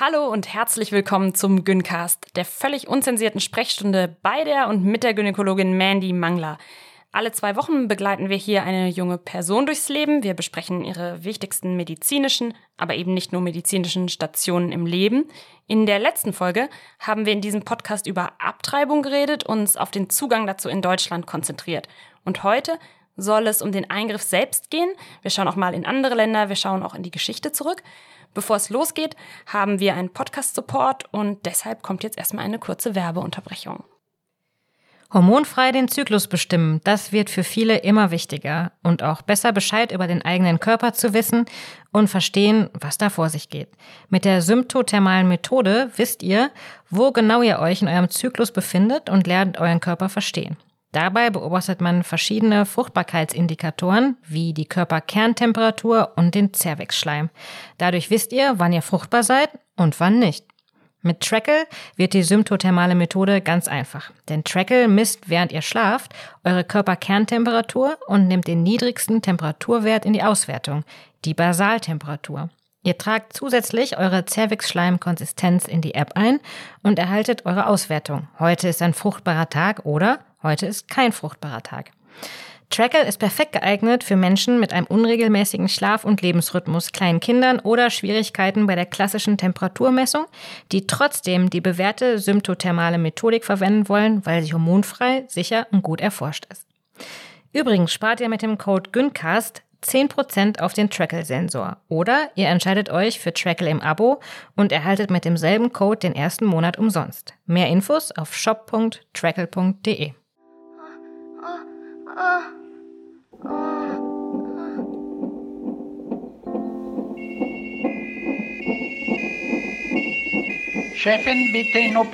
Hallo und herzlich willkommen zum Gyncast, der völlig unzensierten Sprechstunde bei der und mit der Gynäkologin Mandy Mangler. Alle zwei Wochen begleiten wir hier eine junge Person durchs Leben. Wir besprechen ihre wichtigsten medizinischen, aber eben nicht nur medizinischen Stationen im Leben. In der letzten Folge haben wir in diesem Podcast über Abtreibung geredet, uns auf den Zugang dazu in Deutschland konzentriert. Und heute soll es um den Eingriff selbst gehen. Wir schauen auch mal in andere Länder, wir schauen auch in die Geschichte zurück. Bevor es losgeht, haben wir einen Podcast-Support und deshalb kommt jetzt erstmal eine kurze Werbeunterbrechung. Hormonfrei den Zyklus bestimmen, das wird für viele immer wichtiger. Und auch besser Bescheid über den eigenen Körper zu wissen und verstehen, was da vor sich geht. Mit der symptothermalen Methode wisst ihr, wo genau ihr euch in eurem Zyklus befindet und lernt euren Körper verstehen. Dabei beobachtet man verschiedene Fruchtbarkeitsindikatoren wie die Körperkerntemperatur und den Zervixschleim. Dadurch wisst ihr, wann ihr fruchtbar seid und wann nicht. Mit Trackle wird die symptothermale Methode ganz einfach. Denn Trackle misst, während ihr schlaft, eure Körperkerntemperatur und nimmt den niedrigsten Temperaturwert in die Auswertung, die Basaltemperatur. Ihr tragt zusätzlich eure Cervix-Schleimkonsistenz in die App ein und erhaltet eure Auswertung. Heute ist ein fruchtbarer Tag oder heute ist kein fruchtbarer Tag. Trackle ist perfekt geeignet für Menschen mit einem unregelmäßigen Schlaf- und Lebensrhythmus, kleinen Kindern oder Schwierigkeiten bei der klassischen Temperaturmessung, die trotzdem die bewährte symptothermale Methodik verwenden wollen, weil sie hormonfrei, sicher und gut erforscht ist. Übrigens spart ihr mit dem Code GYNCAST 10% auf den Trackle-Sensor. Oder ihr entscheidet euch für Trackle im Abo und erhaltet mit demselben Code den ersten Monat umsonst. Mehr Infos auf shop.trackle.de. Chefin, bitte in OP.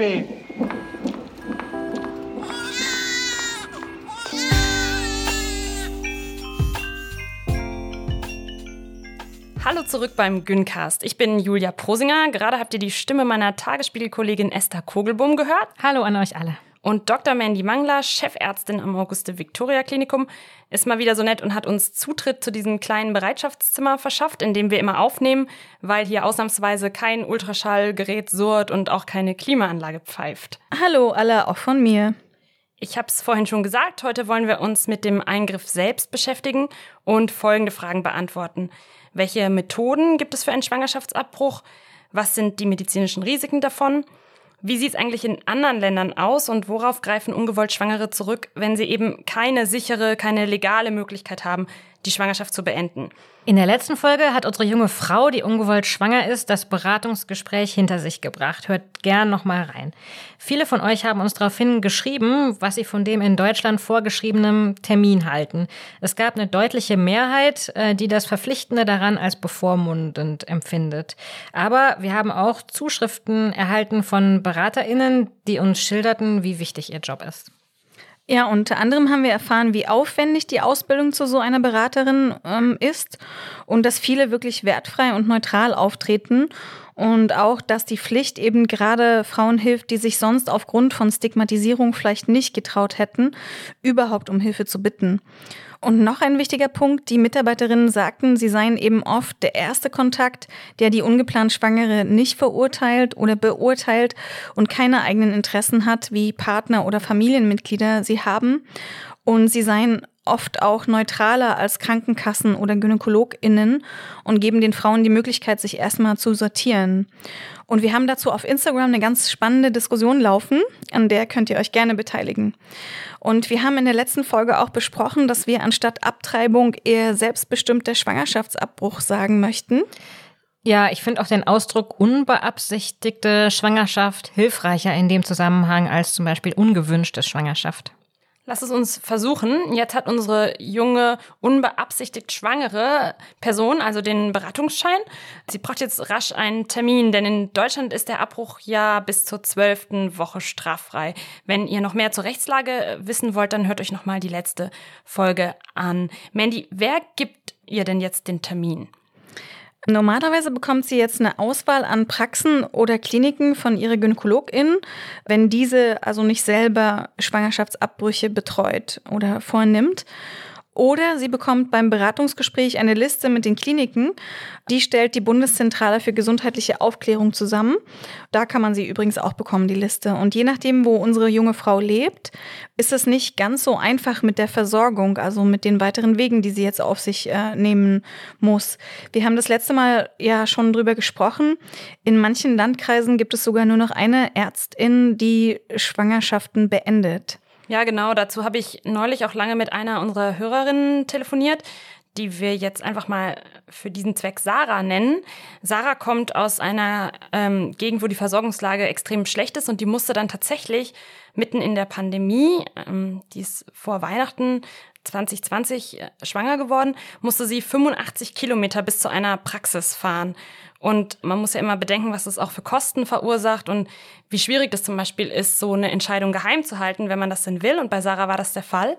Hallo zurück beim Gyncast. Ich bin Julia Prosinger. Gerade habt ihr die Stimme meiner Tagesspiegelkollegin Esther Kogelbum gehört. Hallo an euch alle. Und Dr. Mandy Mangler, Chefärztin am Auguste Victoria Klinikum, ist mal wieder so nett und hat uns Zutritt zu diesem kleinen Bereitschaftszimmer verschafft, in dem wir immer aufnehmen, weil hier ausnahmsweise kein Ultraschallgerät surrt und auch keine Klimaanlage pfeift. Hallo alle, auch von mir. Ich habe es vorhin schon gesagt, heute wollen wir uns mit dem Eingriff selbst beschäftigen und folgende Fragen beantworten. Welche Methoden gibt es für einen Schwangerschaftsabbruch? Was sind die medizinischen Risiken davon? Wie sieht es eigentlich in anderen Ländern aus und worauf greifen ungewollt Schwangere zurück, wenn sie eben keine sichere, keine legale Möglichkeit haben, die Schwangerschaft zu beenden? In der letzten Folge hat unsere junge Frau, die ungewollt schwanger ist, das Beratungsgespräch hinter sich gebracht. Hört gern noch mal rein. Viele von euch haben uns daraufhin geschrieben, was sie von dem in Deutschland vorgeschriebenen Termin halten. Es gab eine deutliche Mehrheit, äh, die das Verpflichtende daran als bevormundend empfindet. Aber wir haben auch Zuschriften erhalten von BeraterInnen, die uns schilderten, wie wichtig ihr Job ist. Ja, unter anderem haben wir erfahren, wie aufwendig die Ausbildung zu so einer Beraterin ähm, ist und dass viele wirklich wertfrei und neutral auftreten und auch, dass die Pflicht eben gerade Frauen hilft, die sich sonst aufgrund von Stigmatisierung vielleicht nicht getraut hätten, überhaupt um Hilfe zu bitten. Und noch ein wichtiger Punkt, die Mitarbeiterinnen sagten, sie seien eben oft der erste Kontakt, der die ungeplant Schwangere nicht verurteilt oder beurteilt und keine eigenen Interessen hat, wie Partner oder Familienmitglieder sie haben. Und sie seien oft auch neutraler als Krankenkassen oder GynäkologInnen und geben den Frauen die Möglichkeit, sich erstmal zu sortieren. Und wir haben dazu auf Instagram eine ganz spannende Diskussion laufen, an der könnt ihr euch gerne beteiligen. Und wir haben in der letzten Folge auch besprochen, dass wir anstatt Abtreibung eher selbstbestimmter Schwangerschaftsabbruch sagen möchten. Ja, ich finde auch den Ausdruck unbeabsichtigte Schwangerschaft hilfreicher in dem Zusammenhang als zum Beispiel ungewünschte Schwangerschaft. Lass es uns versuchen. Jetzt hat unsere junge, unbeabsichtigt schwangere Person also den Beratungsschein. Sie braucht jetzt rasch einen Termin, denn in Deutschland ist der Abbruch ja bis zur zwölften Woche straffrei. Wenn ihr noch mehr zur Rechtslage wissen wollt, dann hört euch nochmal die letzte Folge an. Mandy, wer gibt ihr denn jetzt den Termin? Normalerweise bekommt sie jetzt eine Auswahl an Praxen oder Kliniken von ihrer Gynäkologin, wenn diese also nicht selber Schwangerschaftsabbrüche betreut oder vornimmt. Oder sie bekommt beim Beratungsgespräch eine Liste mit den Kliniken. Die stellt die Bundeszentrale für gesundheitliche Aufklärung zusammen. Da kann man sie übrigens auch bekommen, die Liste. Und je nachdem, wo unsere junge Frau lebt, ist es nicht ganz so einfach mit der Versorgung, also mit den weiteren Wegen, die sie jetzt auf sich äh, nehmen muss. Wir haben das letzte Mal ja schon drüber gesprochen. In manchen Landkreisen gibt es sogar nur noch eine Ärztin, die Schwangerschaften beendet. Ja, genau. Dazu habe ich neulich auch lange mit einer unserer Hörerinnen telefoniert, die wir jetzt einfach mal für diesen Zweck Sarah nennen. Sarah kommt aus einer ähm, Gegend, wo die Versorgungslage extrem schlecht ist und die musste dann tatsächlich mitten in der Pandemie, ähm, die ist vor Weihnachten 2020 äh, schwanger geworden, musste sie 85 Kilometer bis zu einer Praxis fahren. Und man muss ja immer bedenken, was das auch für Kosten verursacht und wie schwierig das zum Beispiel ist, so eine Entscheidung geheim zu halten, wenn man das denn will. Und bei Sarah war das der Fall.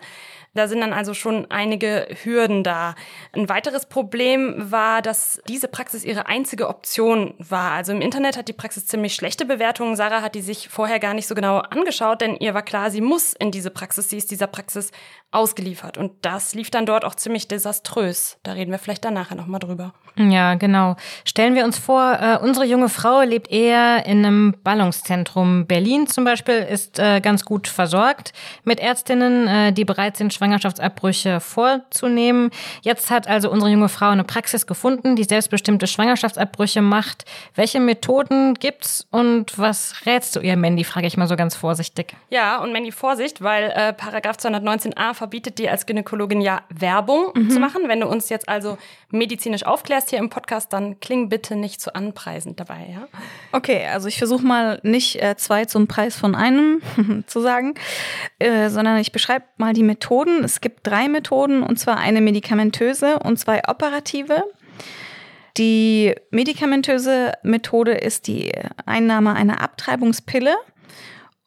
Da sind dann also schon einige Hürden da. Ein weiteres Problem war, dass diese Praxis ihre einzige Option war. Also im Internet hat die Praxis ziemlich schlechte Bewertungen. Sarah hat die sich vorher gar nicht so genau angeschaut, denn ihr war klar, sie muss in diese Praxis. Sie ist dieser Praxis ausgeliefert. Und das lief dann dort auch ziemlich desaströs. Da reden wir vielleicht dann nachher nochmal drüber. Ja, genau. Stellen wir uns vor, äh, unsere junge Frau lebt eher in einem Ballungszentrum. Berlin zum Beispiel ist äh, ganz gut versorgt mit Ärztinnen, äh, die bereit sind, Schwangerschaftsabbrüche vorzunehmen. Jetzt hat also unsere junge Frau eine Praxis gefunden, die selbstbestimmte Schwangerschaftsabbrüche macht. Welche Methoden gibt's und was rätst du ihr, Mandy, frage ich mal so ganz vorsichtig. Ja, und Mandy, Vorsicht, weil äh, Paragraph 219a verbietet dir als Gynäkologin ja Werbung mhm. zu machen. Wenn du uns jetzt also medizinisch aufklärst hier im Podcast, dann kling bitte nicht zu anpreisend dabei, ja? Okay, also ich versuche mal nicht äh, zwei zum Preis von einem zu sagen, äh, sondern ich beschreibe mal die Methoden Methoden. Es gibt drei Methoden, und zwar eine medikamentöse und zwei operative. Die medikamentöse Methode ist die Einnahme einer Abtreibungspille.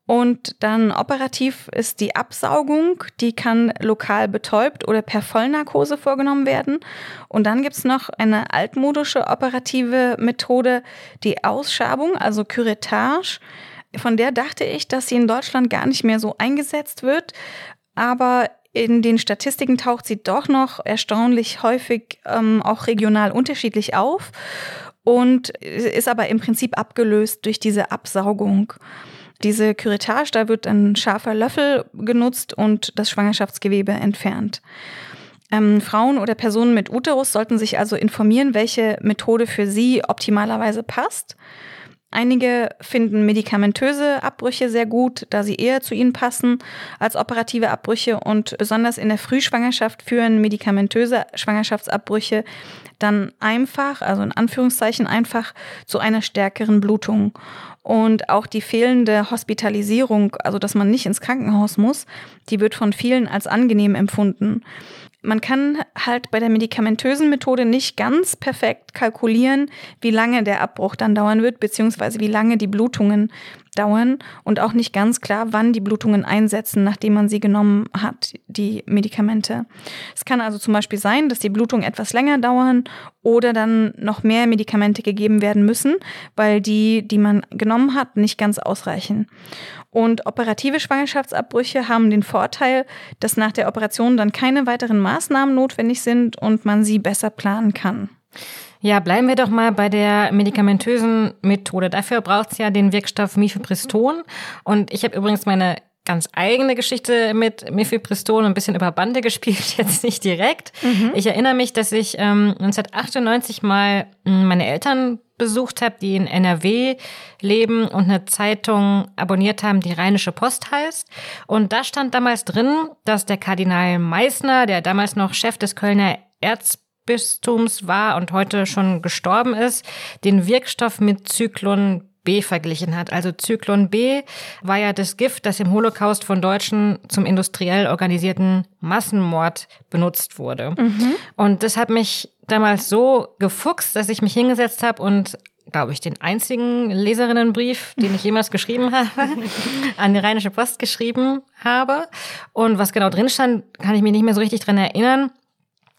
Und dann operativ ist die Absaugung, die kann lokal betäubt oder per Vollnarkose vorgenommen werden. Und dann gibt's noch eine altmodische operative Methode, die Ausschabung, also Curettage. Von der dachte ich, dass sie in Deutschland gar nicht mehr so eingesetzt wird. Aber in den Statistiken taucht sie doch noch erstaunlich häufig ähm, auch regional unterschiedlich auf und ist aber im Prinzip abgelöst durch diese Absaugung. Diese Curettage, da wird ein scharfer Löffel genutzt und das Schwangerschaftsgewebe entfernt. Ähm, Frauen oder Personen mit Uterus sollten sich also informieren, welche Methode für sie optimalerweise passt. Einige finden medikamentöse Abbrüche sehr gut, da sie eher zu ihnen passen als operative Abbrüche und besonders in der Frühschwangerschaft führen medikamentöse Schwangerschaftsabbrüche dann einfach, also in Anführungszeichen einfach, zu einer stärkeren Blutung. Und auch die fehlende Hospitalisierung, also dass man nicht ins Krankenhaus muss, die wird von vielen als angenehm empfunden. Man kann halt bei der medikamentösen Methode nicht ganz perfekt kalkulieren, wie lange der Abbruch dann dauern wird, beziehungsweise wie lange die Blutungen dauern und auch nicht ganz klar, wann die Blutungen einsetzen, nachdem man sie genommen hat, die Medikamente. Es kann also zum Beispiel sein, dass die Blutungen etwas länger dauern oder dann noch mehr Medikamente gegeben werden müssen, weil die, die man genommen hat, nicht ganz ausreichen. Und operative Schwangerschaftsabbrüche haben den Vorteil, dass nach der Operation dann keine weiteren Maßnahmen notwendig sind und man sie besser planen kann. Ja, bleiben wir doch mal bei der medikamentösen Methode. Dafür braucht es ja den Wirkstoff Mifepriston. Und ich habe übrigens meine ganz eigene Geschichte mit Mifepriston ein bisschen über Bande gespielt, jetzt nicht direkt. Mhm. Ich erinnere mich, dass ich ähm, 1998 mal hm, meine Eltern besucht habe, die in NRW leben und eine Zeitung abonniert haben, die Rheinische Post heißt. Und da stand damals drin, dass der Kardinal Meissner, der damals noch Chef des Kölner Erzbischofs Bistums war und heute schon gestorben ist, den Wirkstoff mit Zyklon B verglichen hat. Also Zyklon B war ja das Gift, das im Holocaust von Deutschen zum industriell organisierten Massenmord benutzt wurde. Mhm. Und das hat mich damals so gefuchst, dass ich mich hingesetzt habe und glaube ich, den einzigen Leserinnenbrief, den ich jemals geschrieben habe, an die Rheinische Post geschrieben habe. Und was genau drin stand, kann ich mich nicht mehr so richtig dran erinnern.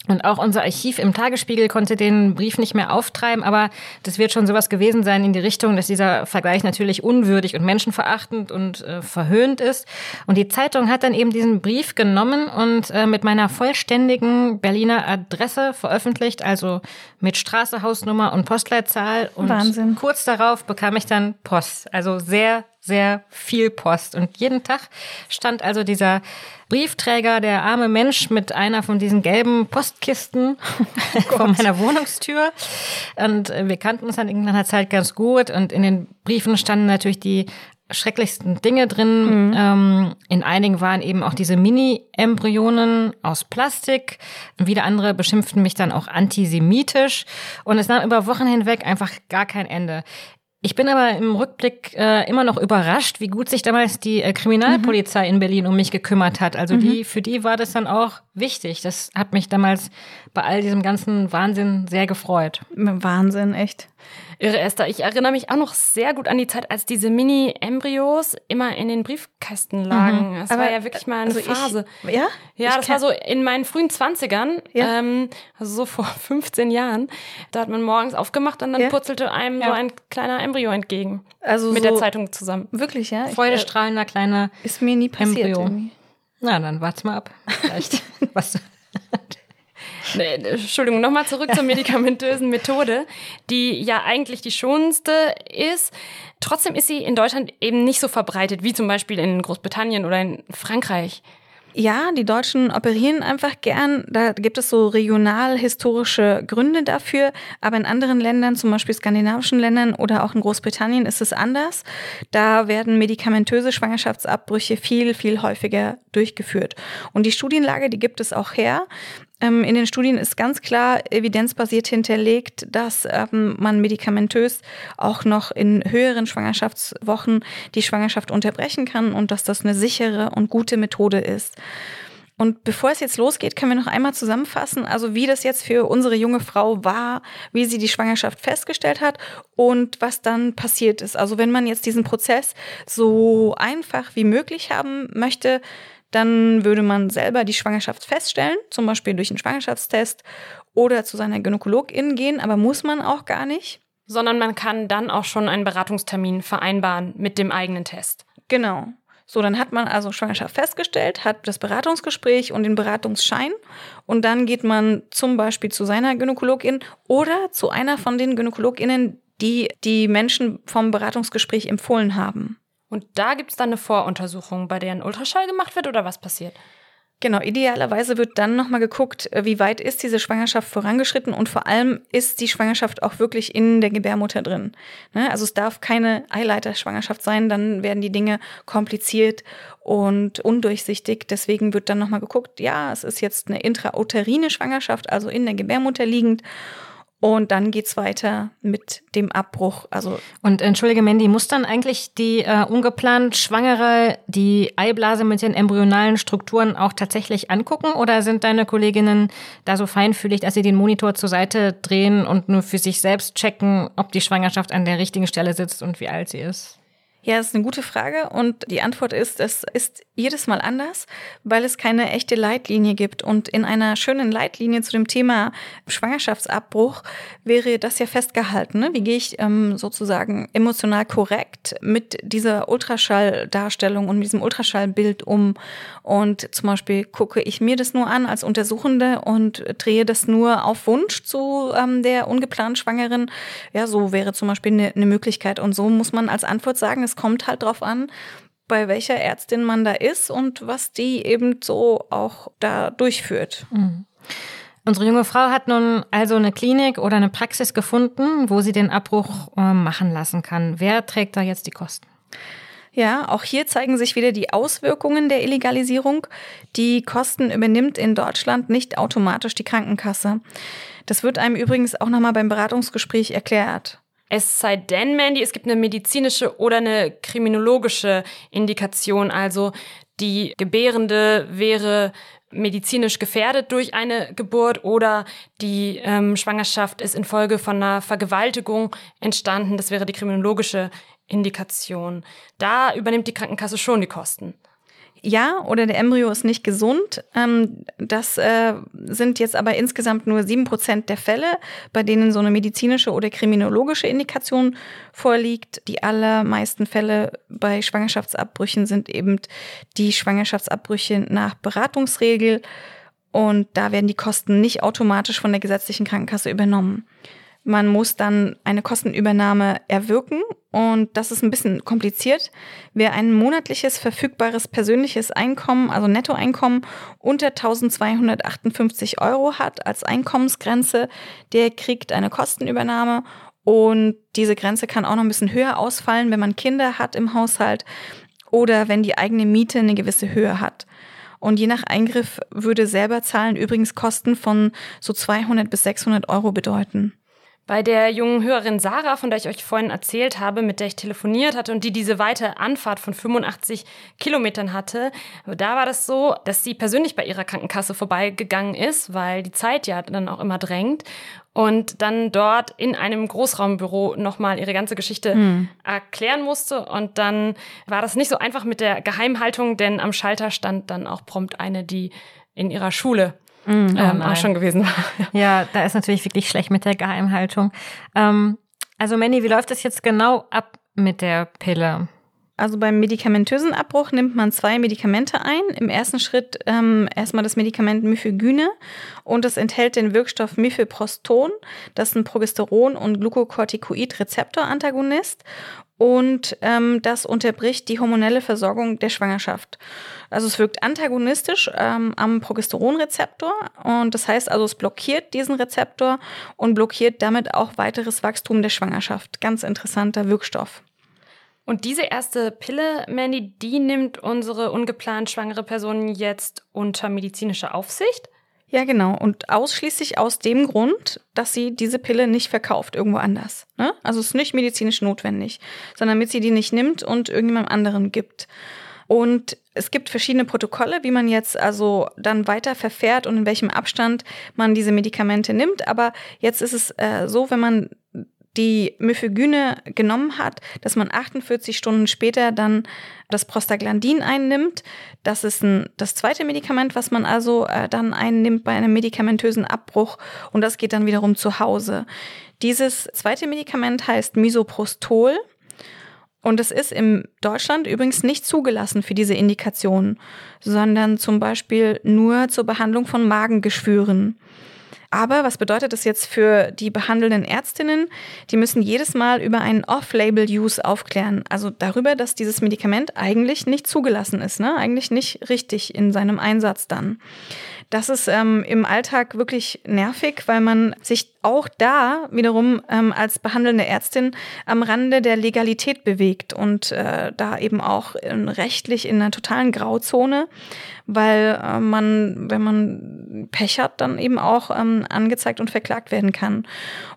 Und auch unser Archiv im Tagesspiegel konnte den Brief nicht mehr auftreiben, aber das wird schon sowas gewesen sein in die Richtung, dass dieser Vergleich natürlich unwürdig und menschenverachtend und äh, verhöhnt ist. Und die Zeitung hat dann eben diesen Brief genommen und äh, mit meiner vollständigen Berliner Adresse veröffentlicht, also mit Straße, Hausnummer und Postleitzahl. Und Wahnsinn. kurz darauf bekam ich dann Post. Also sehr, sehr viel Post. Und jeden Tag stand also dieser Briefträger, der arme Mensch mit einer von diesen gelben Postkisten vor meiner Wohnungstür. Und wir kannten uns dann in irgendeiner Zeit ganz gut. Und in den Briefen standen natürlich die schrecklichsten Dinge drin. Ähm, in einigen waren eben auch diese Mini-Embryonen aus Plastik. Wieder andere beschimpften mich dann auch antisemitisch. Und es nahm über Wochen hinweg einfach gar kein Ende. Ich bin aber im Rückblick äh, immer noch überrascht, wie gut sich damals die äh, Kriminalpolizei in Berlin um mich gekümmert hat. Also die, für die war das dann auch wichtig. Das hat mich damals bei all diesem ganzen Wahnsinn sehr gefreut. Wahnsinn, echt. Irre Esther, ich erinnere mich auch noch sehr gut an die Zeit, als diese Mini-Embryos immer in den Briefkästen lagen. Das Aber, war ja wirklich mal eine also ich- Phase. ja? Ja, Ich das war so in meinen frühen Zwanzigern, Ja. ähm, also so vor 15 Jahren. Da hat man morgens aufgemacht und dann Ja. purzelte einem so Ja. ein kleiner Embryo entgegen. Also mit so, der Zeitung zusammen. Wirklich, ja? Ich, Freudestrahlender kleiner. äh, ist mir nie passiert. Embryo. irgendwie. Na, dann wart's mal ab. Vielleicht. Was? Nee, Entschuldigung, nochmal zurück zur medikamentösen Methode, die ja eigentlich die schonendste ist. Trotzdem ist sie in Deutschland eben nicht so verbreitet wie zum Beispiel in Großbritannien oder in Frankreich. Ja, die Deutschen operieren einfach gern. Da gibt es so regional-historische Gründe dafür. Aber in anderen Ländern, zum Beispiel skandinavischen Ländern oder auch in Großbritannien, ist es anders. Da werden medikamentöse Schwangerschaftsabbrüche viel, viel häufiger durchgeführt. Und die Studienlage, die gibt es auch her. Ähm, in den Studien ist ganz klar evidenzbasiert hinterlegt, dass ähm, man medikamentös auch noch in höheren Schwangerschaftswochen die Schwangerschaft unterbrechen kann und dass das eine sichere und gute Methode ist. Und bevor es jetzt losgeht, können wir noch einmal zusammenfassen, also wie das jetzt für unsere junge Frau war, wie sie die Schwangerschaft festgestellt hat und was dann passiert ist. Also wenn man jetzt diesen Prozess so einfach wie möglich haben möchte, dann würde man selber die Schwangerschaft feststellen, zum Beispiel durch einen Schwangerschaftstest oder zu seiner Gynäkologin gehen, aber muss man auch gar nicht. Sondern man kann dann auch schon einen Beratungstermin vereinbaren mit dem eigenen Test. Genau. So, dann hat man also Schwangerschaft festgestellt, hat das Beratungsgespräch und den Beratungsschein und dann geht man zum Beispiel zu seiner Gynäkologin oder zu einer von den Gynäkologinnen, die die Menschen vom Beratungsgespräch empfohlen haben. Und da gibt es dann eine Voruntersuchung, bei der ein Ultraschall gemacht wird oder was passiert? Genau, idealerweise wird dann nochmal geguckt, äh, wie weit ist diese Schwangerschaft vorangeschritten und vor allem ist die Schwangerschaft auch wirklich in der Gebärmutter drin. Ne? Also es darf keine Eileiterschwangerschaft sein, dann werden die Dinge kompliziert und undurchsichtig. Deswegen wird dann nochmal geguckt, ja, es ist jetzt eine intrauterine Schwangerschaft, also in der Gebärmutter liegend. Und dann geht's weiter mit dem Abbruch. Also Und entschuldige, Mandy, muss dann eigentlich die äh, ungeplant Schwangere die Eiblase mit den embryonalen Strukturen auch tatsächlich angucken? Oder sind deine Kolleginnen da so feinfühlig, dass sie den Monitor zur Seite drehen und nur für sich selbst checken, ob die Schwangerschaft an der richtigen Stelle sitzt und wie alt sie ist? Ja, das ist eine gute Frage und die Antwort ist, es ist jedes Mal anders, weil es keine echte Leitlinie gibt. Und in einer schönen Leitlinie zu dem Thema Schwangerschaftsabbruch wäre das ja festgehalten. Ne? Wie gehe ich ähm, sozusagen emotional korrekt mit dieser Ultraschalldarstellung und mit diesem Ultraschallbild um? Und zum Beispiel gucke ich mir das nur an als Untersuchende und drehe das nur auf Wunsch zu ähm, der ungeplant Schwangeren. Ja, so wäre zum Beispiel eine, eine Möglichkeit. Und so muss man als Antwort sagen, es kommt halt drauf an, bei welcher Ärztin man da ist und was die eben so auch da durchführt. Unsere junge Frau hat nun also eine Klinik oder eine Praxis gefunden, wo sie den Abbruch äh, machen lassen kann. Wer trägt da jetzt die Kosten? Ja, auch hier zeigen sich wieder die Auswirkungen der Illegalisierung. Die Kosten übernimmt in Deutschland nicht automatisch die Krankenkasse. Das wird einem übrigens auch nochmal beim Beratungsgespräch erklärt. Es sei denn, Mandy, es gibt eine medizinische oder eine kriminologische Indikation. Also die Gebärende wäre medizinisch gefährdet durch eine Geburt oder die ähm, Schwangerschaft ist infolge von einer Vergewaltigung entstanden. Das wäre die kriminologische Indikation. Da übernimmt die Krankenkasse schon die Kosten. Ja, oder der Embryo ist nicht gesund. Ähm, das äh, sind jetzt aber insgesamt nur sieben Prozent der Fälle, bei denen so eine medizinische oder kriminologische Indikation vorliegt. Die allermeisten Fälle bei Schwangerschaftsabbrüchen sind eben die Schwangerschaftsabbrüche nach Beratungsregel. Und da werden die Kosten nicht automatisch von der gesetzlichen Krankenkasse übernommen. Man muss dann eine Kostenübernahme erwirken und das ist ein bisschen kompliziert. Wer ein monatliches verfügbares persönliches Einkommen, also Nettoeinkommen unter 1258 Euro hat als Einkommensgrenze, der kriegt eine Kostenübernahme und diese Grenze kann auch noch ein bisschen höher ausfallen, wenn man Kinder hat im Haushalt oder wenn die eigene Miete eine gewisse Höhe hat. Und je nach Eingriff würde selber zahlen übrigens Kosten von so 200 bis 600 Euro bedeuten. Bei der jungen Hörerin Sarah, von der ich euch vorhin erzählt habe, mit der ich telefoniert hatte und die diese weite Anfahrt von 85 Kilometern hatte, da war das so, dass sie persönlich bei ihrer Krankenkasse vorbeigegangen ist, weil die Zeit ja dann auch immer drängt und dann dort in einem Großraumbüro nochmal ihre ganze Geschichte hm. erklären musste. Und dann war das nicht so einfach mit der Geheimhaltung, denn am Schalter stand dann auch prompt eine, die in ihrer Schule mm, oh ähm, auch schon gewesen war. Ja, da ist natürlich wirklich schlecht mit der Geheimhaltung. Ähm, also Manny, wie läuft es jetzt genau ab mit der Pille? Also beim medikamentösen Abbruch nimmt man zwei Medikamente ein. Im ersten Schritt ähm, erstmal das Medikament Mifegyne und es enthält den Wirkstoff Mifeproston. Das ist ein Progesteron- und Glucocorticoid-Rezeptor-Antagonist und ähm, das unterbricht die hormonelle Versorgung der Schwangerschaft. Also es wirkt antagonistisch ähm, am Progesteronrezeptor und das heißt also, es blockiert diesen Rezeptor und blockiert damit auch weiteres Wachstum der Schwangerschaft. Ganz interessanter Wirkstoff. Und diese erste Pille, Mandy, die nimmt unsere ungeplant schwangere Person jetzt unter medizinische Aufsicht? Ja, genau. Und ausschließlich aus dem Grund, dass sie diese Pille nicht verkauft irgendwo anders. Ne? Also es ist nicht medizinisch notwendig, sondern damit sie die nicht nimmt und irgendjemand anderen gibt. Und es gibt verschiedene Protokolle, wie man jetzt also dann weiter verfährt und in welchem Abstand man diese Medikamente nimmt. Aber jetzt ist es äh, so, wenn man die Mifegyne genommen hat, dass man 48 Stunden später dann das Prostaglandin einnimmt. Das ist ein, das zweite Medikament, was man also äh, dann einnimmt bei einem medikamentösen Abbruch und das geht dann wiederum zu Hause. Dieses zweite Medikament heißt Misoprostol. Und es ist in Deutschland übrigens nicht zugelassen für diese Indikation, sondern zum Beispiel nur zur Behandlung von Magengeschwüren. Aber was bedeutet das jetzt für die behandelnden Ärztinnen? Die müssen jedes Mal über einen Off-Label-Use aufklären. Also darüber, dass dieses Medikament eigentlich nicht zugelassen ist, ne? eigentlich nicht richtig in seinem Einsatz dann. Das ist ähm, im Alltag wirklich nervig, weil man sich auch da wiederum ähm, als behandelnde Ärztin am Rande der Legalität bewegt und äh, da eben auch in, rechtlich in einer totalen Grauzone, weil äh, man, wenn man Pech hat, dann eben auch ähm, angezeigt und verklagt werden kann.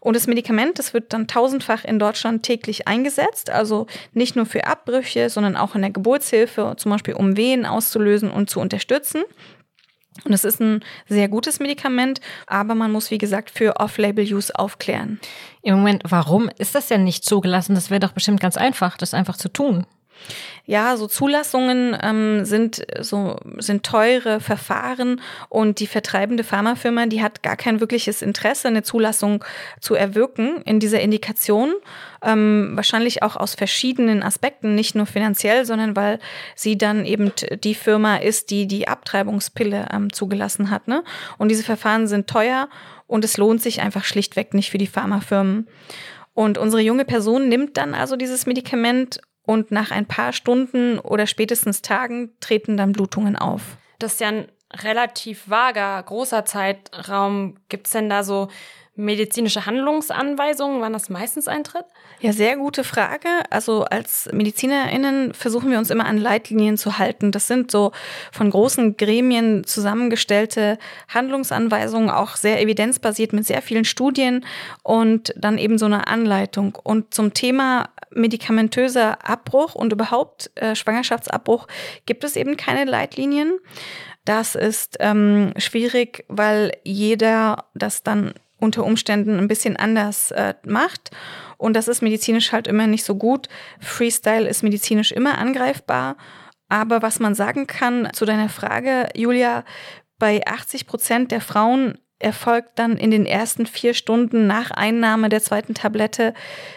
Und das Medikament, das wird dann tausendfach in Deutschland täglich eingesetzt, also nicht nur für Abbrüche, sondern auch in der Geburtshilfe, zum Beispiel um Wehen auszulösen und zu unterstützen. Und es ist ein sehr gutes Medikament, aber man muss, wie gesagt, für Off-Label-Use aufklären. Im Moment, warum ist das denn nicht zugelassen? Das wäre doch bestimmt ganz einfach, das einfach zu tun. Ja, so Zulassungen ähm, sind so sind teure Verfahren und die vertreibende Pharmafirma, die hat gar kein wirkliches Interesse, eine Zulassung zu erwirken in dieser Indikation. Ähm, wahrscheinlich auch aus verschiedenen Aspekten, nicht nur finanziell, sondern weil sie dann eben die Firma ist, die die Abtreibungspille ähm, zugelassen hat. Ne? Und diese Verfahren sind teuer und es lohnt sich einfach schlichtweg nicht für die Pharmafirmen. Und unsere junge Person nimmt dann also dieses Medikament und nach ein paar Stunden oder spätestens Tagen treten dann Blutungen auf. Das ist ja ein relativ vager, großer Zeitraum. Gibt es denn da so medizinische Handlungsanweisungen, wann das meistens eintritt? Ja, sehr gute Frage. Also als MedizinerInnen versuchen wir uns immer an Leitlinien zu halten. Das sind so von großen Gremien zusammengestellte Handlungsanweisungen, auch sehr evidenzbasiert mit sehr vielen Studien und dann eben so eine Anleitung. Und zum Thema medikamentöser Abbruch und überhaupt äh, Schwangerschaftsabbruch gibt es eben keine Leitlinien. Das ist ähm, schwierig, weil jeder das dann unter Umständen ein bisschen anders äh, macht. Und das ist medizinisch halt immer nicht so gut. Freestyle ist medizinisch immer angreifbar. Aber was man sagen kann zu deiner Frage, Julia, bei 80 Prozent der Frauen erfolgt dann in den ersten vier Stunden nach Einnahme der zweiten Tablette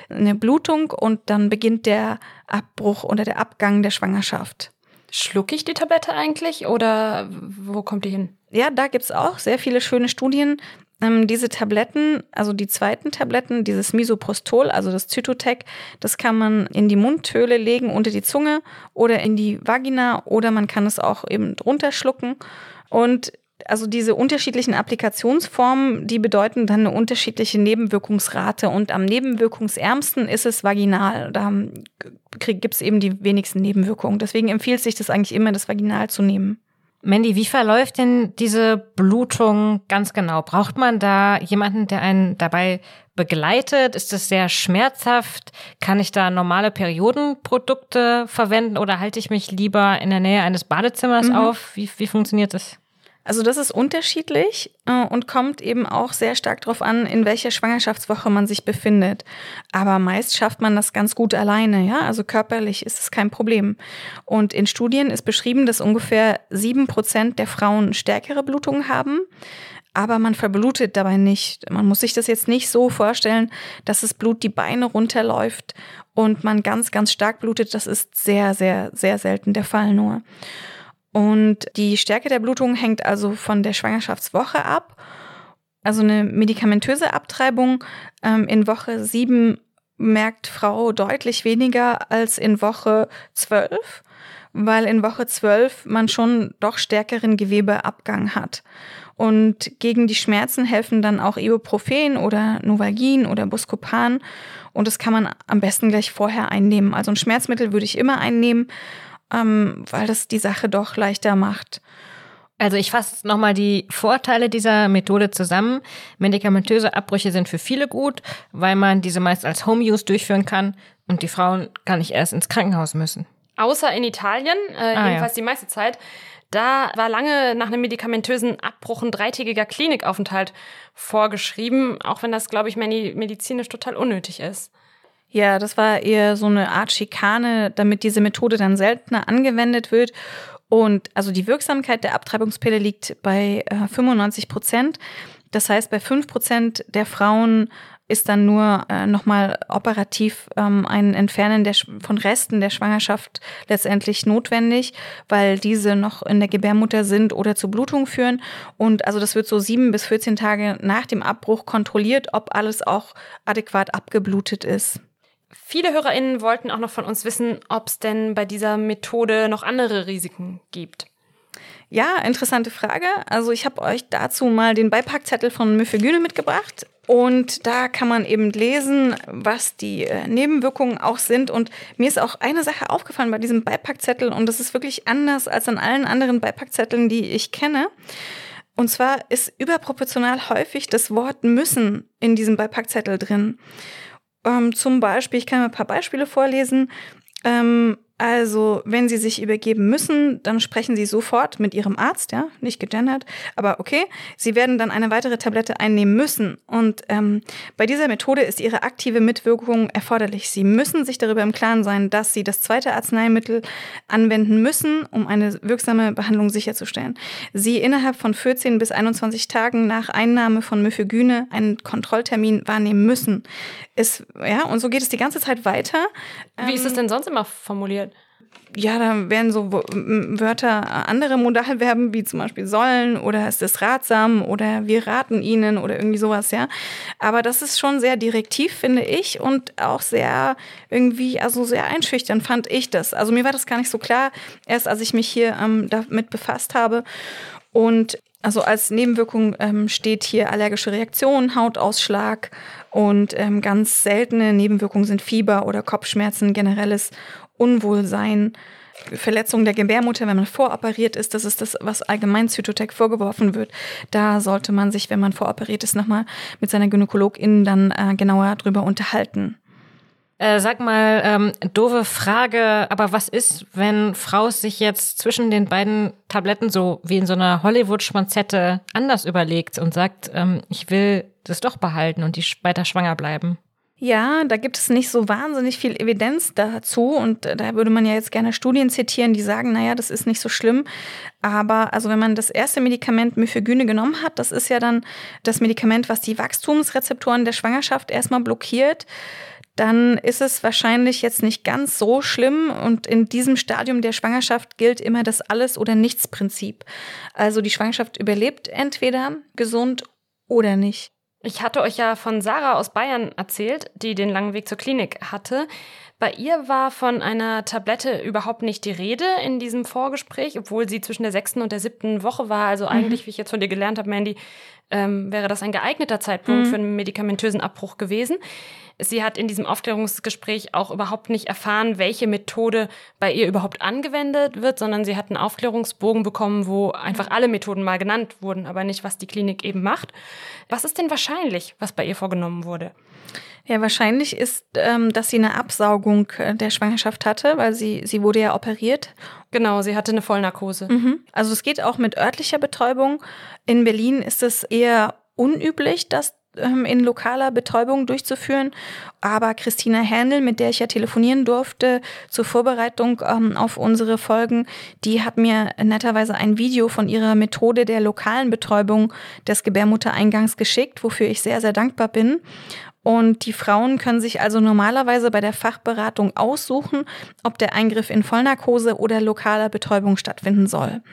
eine Blutung und dann beginnt der Abbruch oder der Abgang der Schwangerschaft. Schlucke ich die Tablette eigentlich oder wo kommt die hin? Ja, da gibt's auch sehr viele schöne Studien. Ähm, diese Tabletten, also die zweiten Tabletten, dieses Misoprostol, also das Zytotec, das kann man in die Mundhöhle legen, unter die Zunge oder in die Vagina oder man kann es auch eben drunter schlucken. Und also diese unterschiedlichen Applikationsformen, die bedeuten dann eine unterschiedliche Nebenwirkungsrate und am nebenwirkungsärmsten ist es vaginal. Da gibt es eben die wenigsten Nebenwirkungen. Deswegen empfiehlt sich das eigentlich immer, das vaginal zu nehmen. Mandy, wie verläuft denn diese Blutung ganz genau? Braucht man da jemanden, der einen dabei begleitet? Ist es sehr schmerzhaft? Kann ich da normale Periodenprodukte verwenden oder halte ich mich lieber in der Nähe eines Badezimmers mhm. auf? Wie, wie funktioniert das? Also das ist unterschiedlich äh, und kommt eben auch sehr stark darauf an, in welcher Schwangerschaftswoche man sich befindet. Aber meist schafft man das ganz gut alleine, ja. Also körperlich ist es kein Problem. Und in Studien ist beschrieben, dass ungefähr sieben Prozent der Frauen stärkere Blutungen haben. Aber man verblutet dabei nicht. Man muss sich das jetzt nicht so vorstellen, dass das Blut die Beine runterläuft und man ganz, ganz stark blutet. Das ist sehr, sehr, sehr selten der Fall nur. Und die Stärke der Blutung hängt also von der Schwangerschaftswoche ab. Also eine medikamentöse Abtreibung ähm, in Woche sieben merkt Frau deutlich weniger als in Woche zwölf, weil in Woche zwölf man schon doch stärkeren Gewebeabgang hat. Und gegen die Schmerzen helfen dann auch Ibuprofen oder Novalgin oder Buscopan. Und das kann man am besten gleich vorher einnehmen. Also ein Schmerzmittel würde ich immer einnehmen ähm, weil das die Sache doch leichter macht. Also ich fasse nochmal die Vorteile dieser Methode zusammen. Medikamentöse Abbrüche sind für viele gut, weil man diese meist als Home-Use durchführen kann und die Frauen gar nicht erst ins Krankenhaus müssen. Außer in Italien, äh, ah, jedenfalls ja. die meiste Zeit. Da war lange nach einem medikamentösen Abbruch ein dreitägiger Klinikaufenthalt vorgeschrieben, auch wenn das, glaube ich, medizinisch total unnötig ist. Ja, das war eher so eine Art Schikane, damit diese Methode dann seltener angewendet wird. Und also die Wirksamkeit der Abtreibungspille liegt bei äh, 95 Prozent. Das heißt, bei 5 Prozent der Frauen ist dann nur äh, nochmal operativ ähm, ein Entfernen der, von Resten der Schwangerschaft letztendlich notwendig, weil diese noch in der Gebärmutter sind oder zu Blutung führen. Und also das wird so sieben bis 14 Tage nach dem Abbruch kontrolliert, ob alles auch adäquat abgeblutet ist. Viele HörerInnen wollten auch noch von uns wissen, ob es denn bei dieser Methode noch andere Risiken gibt. Ja, interessante Frage. Also ich habe euch dazu mal den Beipackzettel von Myphegyne mitgebracht. Und da kann man eben lesen, was die äh, Nebenwirkungen auch sind. Und mir ist auch eine Sache aufgefallen bei diesem Beipackzettel. Und das ist wirklich anders als an allen anderen Beipackzetteln, die ich kenne. Und zwar ist überproportional häufig das Wort müssen in diesem Beipackzettel drin. Ähm, zum Beispiel, ich kann mal ein paar Beispiele vorlesen. Ähm, also, wenn Sie sich übergeben müssen, dann sprechen Sie sofort mit Ihrem Arzt, ja, nicht gegendert, aber okay. Sie werden dann eine weitere Tablette einnehmen müssen. Und ähm, bei dieser Methode ist Ihre aktive Mitwirkung erforderlich. Sie müssen sich darüber im Klaren sein, dass Sie das zweite Arzneimittel anwenden müssen, um eine wirksame Behandlung sicherzustellen. Sie innerhalb von 14 bis 21 Tagen nach Einnahme von Myphogyne einen Kontrolltermin wahrnehmen müssen. Ist, ja, und so geht es die ganze Zeit weiter. Wie ist es ähm, denn sonst immer formuliert? Ja, da werden so Wörter andere Modalverben wie zum Beispiel sollen oder ist es ratsam oder wir raten ihnen oder irgendwie sowas, ja. Aber das ist schon sehr direktiv, finde ich, und auch sehr irgendwie, also sehr einschüchtern fand ich das. Also mir war das gar nicht so klar, erst als ich mich hier ähm, damit befasst habe. Und also als Nebenwirkung ähm, steht hier allergische Reaktion, Hautausschlag und ähm, ganz seltene Nebenwirkungen sind Fieber oder Kopfschmerzen, generelles Unwohlsein, Verletzung der Gebärmutter, wenn man voroperiert ist, das ist das, was allgemein Zytotec vorgeworfen wird. Da sollte man sich, wenn man voroperiert ist, nochmal mit seiner Gynäkologin dann äh, genauer drüber unterhalten. Äh, sag mal, ähm, doofe Frage, aber was ist, wenn Frau sich jetzt zwischen den beiden Tabletten so wie in so einer Hollywood-Schmonzette anders überlegt und sagt, ähm, ich will das doch behalten und die weiter schwanger bleiben? Ja, da gibt es nicht so wahnsinnig viel Evidenz dazu und äh, da würde man ja jetzt gerne Studien zitieren, die sagen, naja, das ist nicht so schlimm. Aber also wenn man das erste Medikament Mifegyne genommen hat, das ist ja dann das Medikament, was die Wachstumsrezeptoren der Schwangerschaft erstmal blockiert dann ist es wahrscheinlich jetzt nicht ganz so schlimm. Und in diesem Stadium der Schwangerschaft gilt immer das Alles- oder Nichts-Prinzip. Also die Schwangerschaft überlebt entweder gesund oder nicht. Ich hatte euch ja von Sarah aus Bayern erzählt, die den langen Weg zur Klinik hatte. Bei ihr war von einer Tablette überhaupt nicht die Rede in diesem Vorgespräch, obwohl sie zwischen der sechsten und der siebten Woche war. Also eigentlich, mhm. wie ich jetzt von dir gelernt habe, Mandy, ähm, wäre das ein geeigneter Zeitpunkt mhm. für einen medikamentösen Abbruch gewesen. Sie hat in diesem Aufklärungsgespräch auch überhaupt nicht erfahren, welche Methode bei ihr überhaupt angewendet wird, sondern sie hat einen Aufklärungsbogen bekommen, wo einfach alle Methoden mal genannt wurden, aber nicht, was die Klinik eben macht. Was ist denn wahrscheinlich, was bei ihr vorgenommen wurde? Ja, wahrscheinlich ist, ähm, dass sie eine Absaugung äh, der Schwangerschaft hatte, weil sie, sie wurde ja operiert. Genau, sie hatte eine Vollnarkose. Mhm. Also es geht auch mit örtlicher Betäubung. In Berlin ist es eher unüblich, das ähm, in lokaler Betäubung durchzuführen. Aber Christina Händel, mit der ich ja telefonieren durfte zur Vorbereitung ähm, auf unsere Folgen, die hat mir netterweise ein Video von ihrer Methode der lokalen Betäubung des Gebärmuttereingangs geschickt, wofür ich sehr, sehr dankbar bin. Und die Frauen können sich also normalerweise bei der Fachberatung aussuchen, ob der Eingriff in Vollnarkose oder lokaler Betäubung stattfinden soll.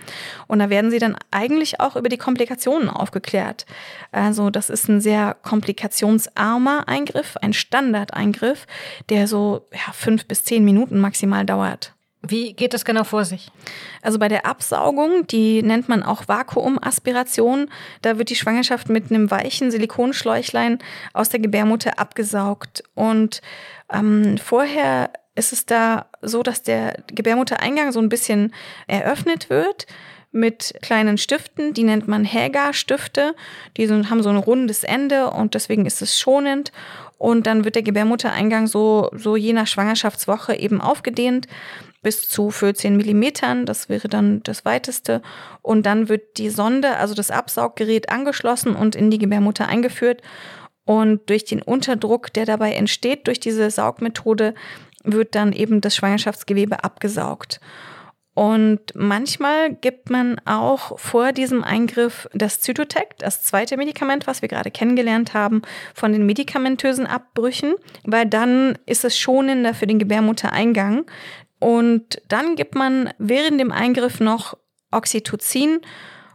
Und da werden sie dann eigentlich auch über die Komplikationen aufgeklärt. Also das ist ein sehr komplikationsarmer Eingriff, ein Standardeingriff, der so ja, fünf bis zehn Minuten maximal dauert. Wie geht das genau vor sich? Also bei der Absaugung, die nennt man auch Vakuumaspiration, da wird die Schwangerschaft mit einem weichen Silikonschläuchlein aus der Gebärmutter abgesaugt. Und ähm, vorher ist es da so, dass der Gebärmuttereingang so ein bisschen eröffnet wird mit kleinen Stiften, die nennt man Häger-Stifte. Die sind, haben so ein rundes Ende und deswegen ist es schonend. Und dann wird der Gebärmuttereingang so, so je nach Schwangerschaftswoche eben aufgedehnt bis zu 14 Millimetern. Das wäre dann das weiteste. Und dann wird die Sonde, also das Absauggerät, angeschlossen und in die Gebärmutter eingeführt. Und durch den Unterdruck, der dabei entsteht, durch diese Saugmethode, wird dann eben das Schwangerschaftsgewebe abgesaugt. Und manchmal gibt man auch vor diesem Eingriff das Zytotec, das zweite Medikament, was wir gerade kennengelernt haben, von den medikamentösen Abbrüchen, weil dann ist es schonender für den Gebärmuttereingang. Und dann gibt man während dem Eingriff noch Oxytocin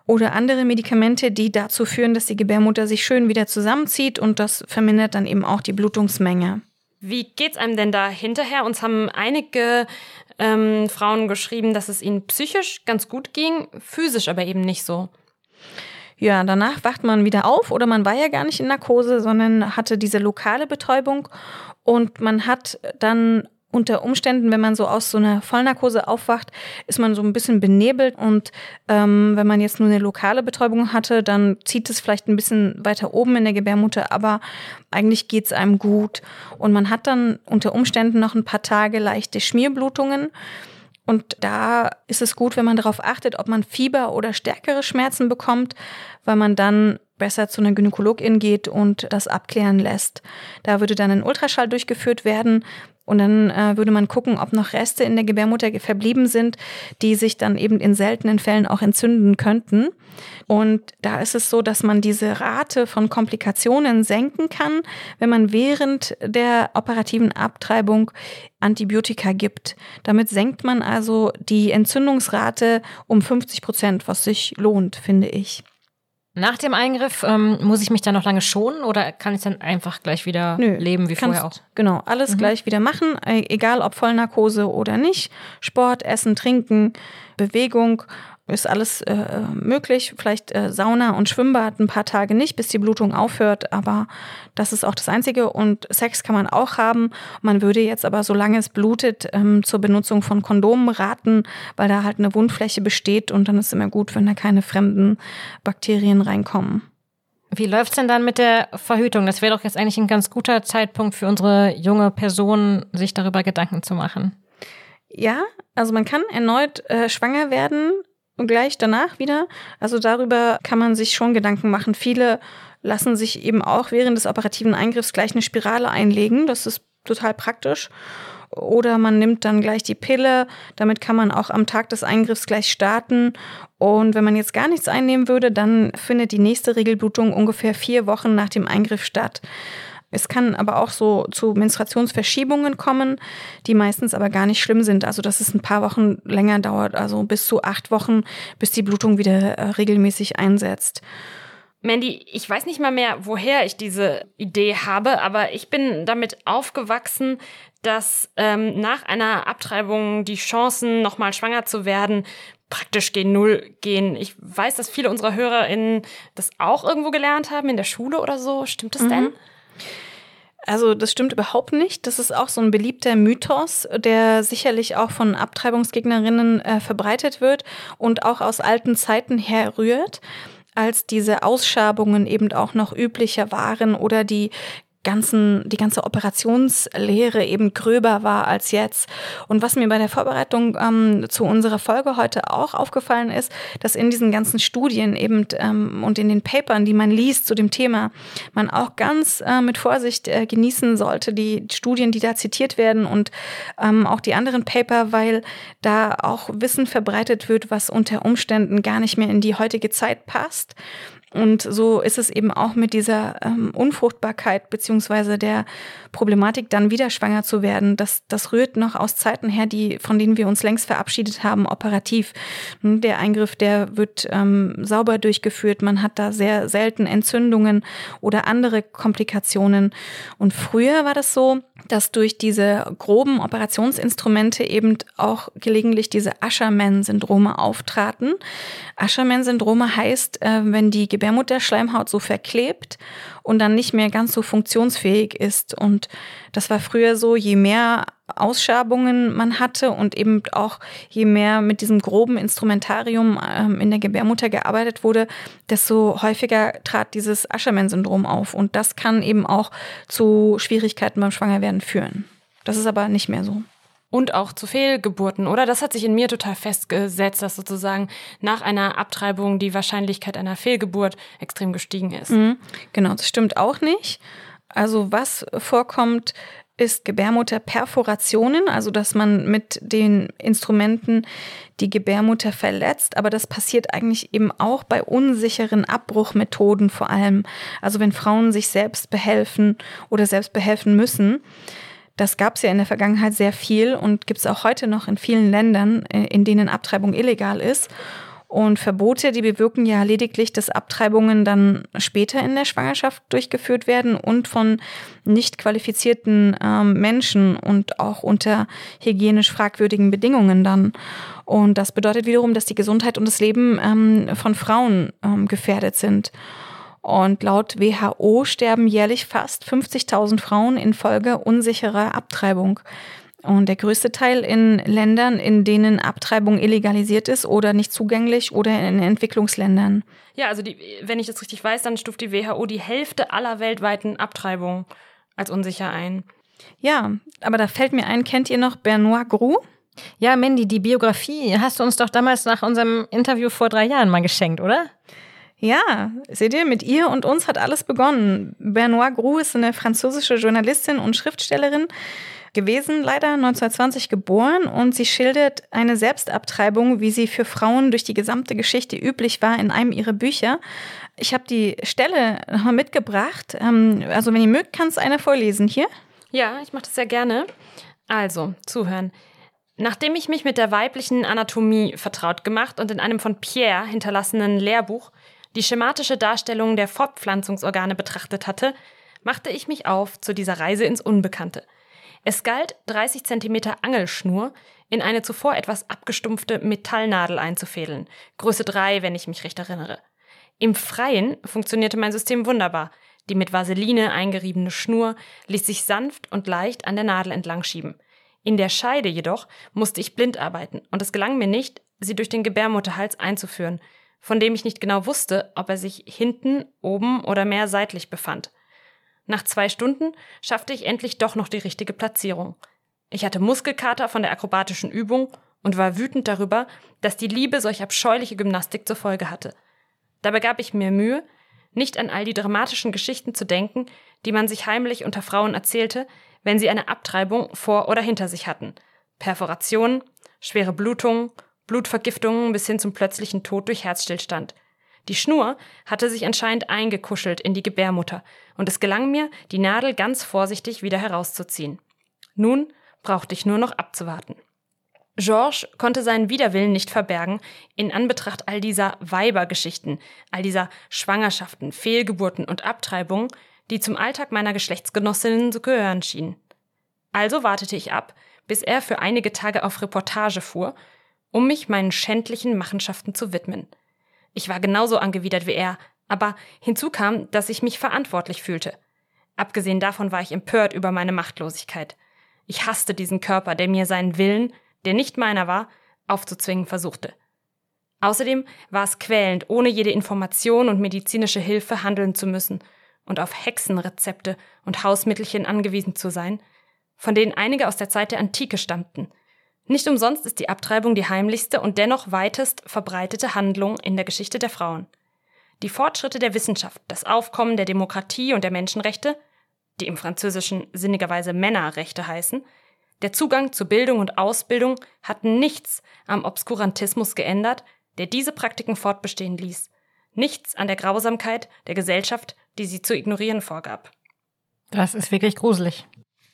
oder andere Medikamente, die dazu führen, dass die Gebärmutter sich schön wieder zusammenzieht und das vermindert dann eben auch die Blutungsmenge. Wie geht's einem denn da hinterher? Uns haben einige ähm, Frauen geschrieben, dass es ihnen psychisch ganz gut ging, physisch aber eben nicht so. Ja, danach wacht man wieder auf oder man war ja gar nicht in Narkose, sondern hatte diese lokale Betäubung und man hat dann unter Umständen, wenn man so aus so einer Vollnarkose aufwacht, ist man so ein bisschen benebelt und ähm, wenn man jetzt nur eine lokale Betäubung hatte, dann zieht es vielleicht ein bisschen weiter oben in der Gebärmutter, aber eigentlich geht's einem gut und man hat dann unter Umständen noch ein paar Tage leichte Schmierblutungen. Und da ist es gut, wenn man darauf achtet, ob man Fieber oder stärkere Schmerzen bekommt, weil man dann besser zu einer Gynäkologin geht und das abklären lässt. Da würde dann ein Ultraschall durchgeführt werden, und dann äh, würde man gucken, ob noch Reste in der Gebärmutter verblieben sind, die sich dann eben in seltenen Fällen auch entzünden könnten. Und da ist es so, dass man diese Rate von Komplikationen senken kann, wenn man während der operativen Abtreibung Antibiotika gibt. Damit senkt man also die Entzündungsrate um 50 Prozent, was sich lohnt, finde ich. Nach dem Eingriff ähm, muss ich mich dann noch lange schonen oder kann ich dann einfach gleich wieder Nö, leben wie vorher auch? Genau, alles mhm. gleich wieder machen, e-, egal ob Vollnarkose oder nicht. Sport, Essen, Trinken, Bewegung ist alles äh, möglich. Vielleicht äh, Sauna und Schwimmbad ein paar Tage nicht, bis die Blutung aufhört, aber das ist auch das Einzige. Und Sex kann man auch haben. Man würde jetzt aber, solange es blutet, ähm, zur Benutzung von Kondomen raten, weil da halt eine Wundfläche besteht und dann ist es immer gut, wenn da keine fremden Bakterien reinkommen. Wie läuft's denn dann mit der Verhütung? Das wäre doch jetzt eigentlich ein ganz guter Zeitpunkt für unsere junge Person, sich darüber Gedanken zu machen. Ja, also man kann erneut äh, schwanger werden, und gleich danach wieder. Also darüber kann man sich schon Gedanken machen. Viele lassen sich eben auch während des operativen Eingriffs gleich eine Spirale einlegen. Das ist total praktisch. Oder man nimmt dann gleich die Pille. Damit kann man auch am Tag des Eingriffs gleich starten. Und wenn man jetzt gar nichts einnehmen würde, dann findet die nächste Regelblutung ungefähr vier Wochen nach dem Eingriff statt. Es kann aber auch so zu Menstruationsverschiebungen kommen, die meistens aber gar nicht schlimm sind. Also dass es ein paar Wochen länger dauert, also bis zu acht Wochen, bis die Blutung wieder äh, regelmäßig einsetzt. Mandy, ich weiß nicht mal mehr, woher ich diese Idee habe, aber ich bin damit aufgewachsen, dass ähm, nach einer Abtreibung die Chancen, nochmal schwanger zu werden, praktisch gen Null gehen. Ich weiß, dass viele unserer HörerInnen das auch irgendwo gelernt haben, in der Schule oder so. Stimmt das mhm. denn? Also das stimmt überhaupt nicht. Das ist auch so ein beliebter Mythos, der sicherlich auch von Abtreibungsgegnerinnen äh, verbreitet wird und auch aus alten Zeiten herrührt als diese Ausschabungen eben auch noch üblicher waren oder die ganzen, die ganze Operationslehre eben gröber war als jetzt. Und was mir bei der Vorbereitung ähm, zu unserer Folge heute auch aufgefallen ist, dass in diesen ganzen Studien eben ähm, und in den Papern, die man liest zu dem Thema, man auch ganz äh, mit Vorsicht äh, genießen sollte, die Studien, die da zitiert werden und ähm, auch die anderen Paper, weil da auch Wissen verbreitet wird, was unter Umständen gar nicht mehr in die heutige Zeit passt. Und so ist es eben auch mit dieser ähm, Unfruchtbarkeit beziehungsweise der Problematik, dann wieder schwanger zu werden. Das, das rührt noch aus Zeiten her, die, von denen wir uns längst verabschiedet haben, operativ. Der Eingriff, der wird ähm, sauber durchgeführt. Man hat da sehr selten Entzündungen oder andere Komplikationen. Und früher war das so, dass durch diese groben Operationsinstrumente eben auch gelegentlich diese Asherman-Syndrome auftraten. Asherman-Syndrome heißt, äh, wenn die Gebärmutterschleimhaut so verklebt und dann nicht mehr ganz so funktionsfähig ist. Und das war früher so, je mehr Ausschabungen man hatte und eben auch je mehr mit diesem groben Instrumentarium ähm, in der Gebärmutter gearbeitet wurde, desto häufiger trat dieses Asherman-Syndrom auf. Und das kann eben auch zu Schwierigkeiten beim Schwangerwerden führen. Das ist aber nicht mehr so. Und auch zu Fehlgeburten, oder? Das hat sich in mir total festgesetzt, dass sozusagen nach einer Abtreibung die Wahrscheinlichkeit einer Fehlgeburt extrem gestiegen ist. Mhm. Genau, das stimmt auch nicht. Also was vorkommt, ist Gebärmutterperforationen, also dass man mit den Instrumenten die Gebärmutter verletzt, aber das passiert eigentlich eben auch bei unsicheren Abbruchmethoden vor allem. Also wenn Frauen sich selbst behelfen oder selbst behelfen müssen. Das gab es ja in der Vergangenheit sehr viel und gibt es auch heute noch in vielen Ländern, äh, in denen Abtreibung illegal ist. Und Verbote, die bewirken ja lediglich, dass Abtreibungen dann später in der Schwangerschaft durchgeführt werden und von nicht qualifizierten ähm, Menschen und auch unter hygienisch fragwürdigen Bedingungen dann. Und das bedeutet wiederum, dass die Gesundheit und das Leben ähm, von Frauen ähm, gefährdet sind. Und laut WHO sterben jährlich fast 50.000 Frauen infolge unsicherer Abtreibung. Und der größte Teil in Ländern, in denen Abtreibung illegalisiert ist oder nicht zugänglich oder in Entwicklungsländern. Ja, also die, wenn ich das richtig weiß, dann stuft die WHO die Hälfte aller weltweiten Abtreibungen als unsicher ein. Ja, aber da fällt mir ein, kennt ihr noch Benoit Groux? Ja, Mandy, die Biografie hast du uns doch damals nach unserem Interview vor drei Jahren mal geschenkt, oder? Ja, seht ihr, mit ihr und uns hat alles begonnen. Benoit Groux ist eine französische Journalistin und Schriftstellerin gewesen, leider 1920 geboren und sie schildert eine Selbstabtreibung, wie sie für Frauen durch die gesamte Geschichte üblich war in einem ihrer Bücher. Ich habe die Stelle nochmal mitgebracht. Ähm, also wenn ihr mögt, kannst du eine vorlesen hier. Ja, ich mache das sehr gerne. Also, zuhören. Nachdem ich mich mit der weiblichen Anatomie vertraut gemacht und in einem von Pierre hinterlassenen Lehrbuch die schematische Darstellung der Fortpflanzungsorgane betrachtet hatte, machte ich mich auf zu dieser Reise ins Unbekannte. Es galt, 30 cm Angelschnur in eine zuvor etwas abgestumpfte Metallnadel einzufädeln. Größe 3, wenn ich mich recht erinnere. Im Freien funktionierte mein System wunderbar. Die mit Vaseline eingeriebene Schnur ließ sich sanft und leicht an der Nadel entlang schieben. In der Scheide jedoch musste ich blind arbeiten und es gelang mir nicht, sie durch den Gebärmutterhals einzuführen von dem ich nicht genau wusste, ob er sich hinten, oben oder mehr seitlich befand. Nach zwei Stunden schaffte ich endlich doch noch die richtige Platzierung. Ich hatte Muskelkater von der akrobatischen Übung und war wütend darüber, dass die Liebe solch abscheuliche Gymnastik zur Folge hatte. Dabei gab ich mir Mühe, nicht an all die dramatischen Geschichten zu denken, die man sich heimlich unter Frauen erzählte, wenn sie eine Abtreibung vor oder hinter sich hatten. Perforationen, schwere Blutungen, Blutvergiftungen bis hin zum plötzlichen Tod durch Herzstillstand. Die Schnur hatte sich anscheinend eingekuschelt in die Gebärmutter, und es gelang mir, die Nadel ganz vorsichtig wieder herauszuziehen. Nun brauchte ich nur noch abzuwarten. Georges konnte seinen Widerwillen nicht verbergen, in Anbetracht all dieser Weibergeschichten, all dieser Schwangerschaften, Fehlgeburten und Abtreibungen, die zum Alltag meiner Geschlechtsgenossinnen zu gehören schienen. Also wartete ich ab, bis er für einige Tage auf Reportage fuhr, um mich meinen schändlichen Machenschaften zu widmen. Ich war genauso angewidert wie er, aber hinzu kam, dass ich mich verantwortlich fühlte. Abgesehen davon war ich empört über meine Machtlosigkeit. Ich hasste diesen Körper, der mir seinen Willen, der nicht meiner war, aufzuzwingen versuchte. Außerdem war es quälend, ohne jede Information und medizinische Hilfe handeln zu müssen und auf Hexenrezepte und Hausmittelchen angewiesen zu sein, von denen einige aus der Zeit der Antike stammten. Nicht umsonst ist die Abtreibung die heimlichste und dennoch weitest verbreitete Handlung in der Geschichte der Frauen. Die Fortschritte der Wissenschaft, das Aufkommen der Demokratie und der Menschenrechte, die im Französischen sinnigerweise Männerrechte heißen, der Zugang zu Bildung und Ausbildung hat nichts am Obskurantismus geändert, der diese Praktiken fortbestehen ließ, nichts an der Grausamkeit der Gesellschaft, die sie zu ignorieren vorgab. Das ist wirklich gruselig.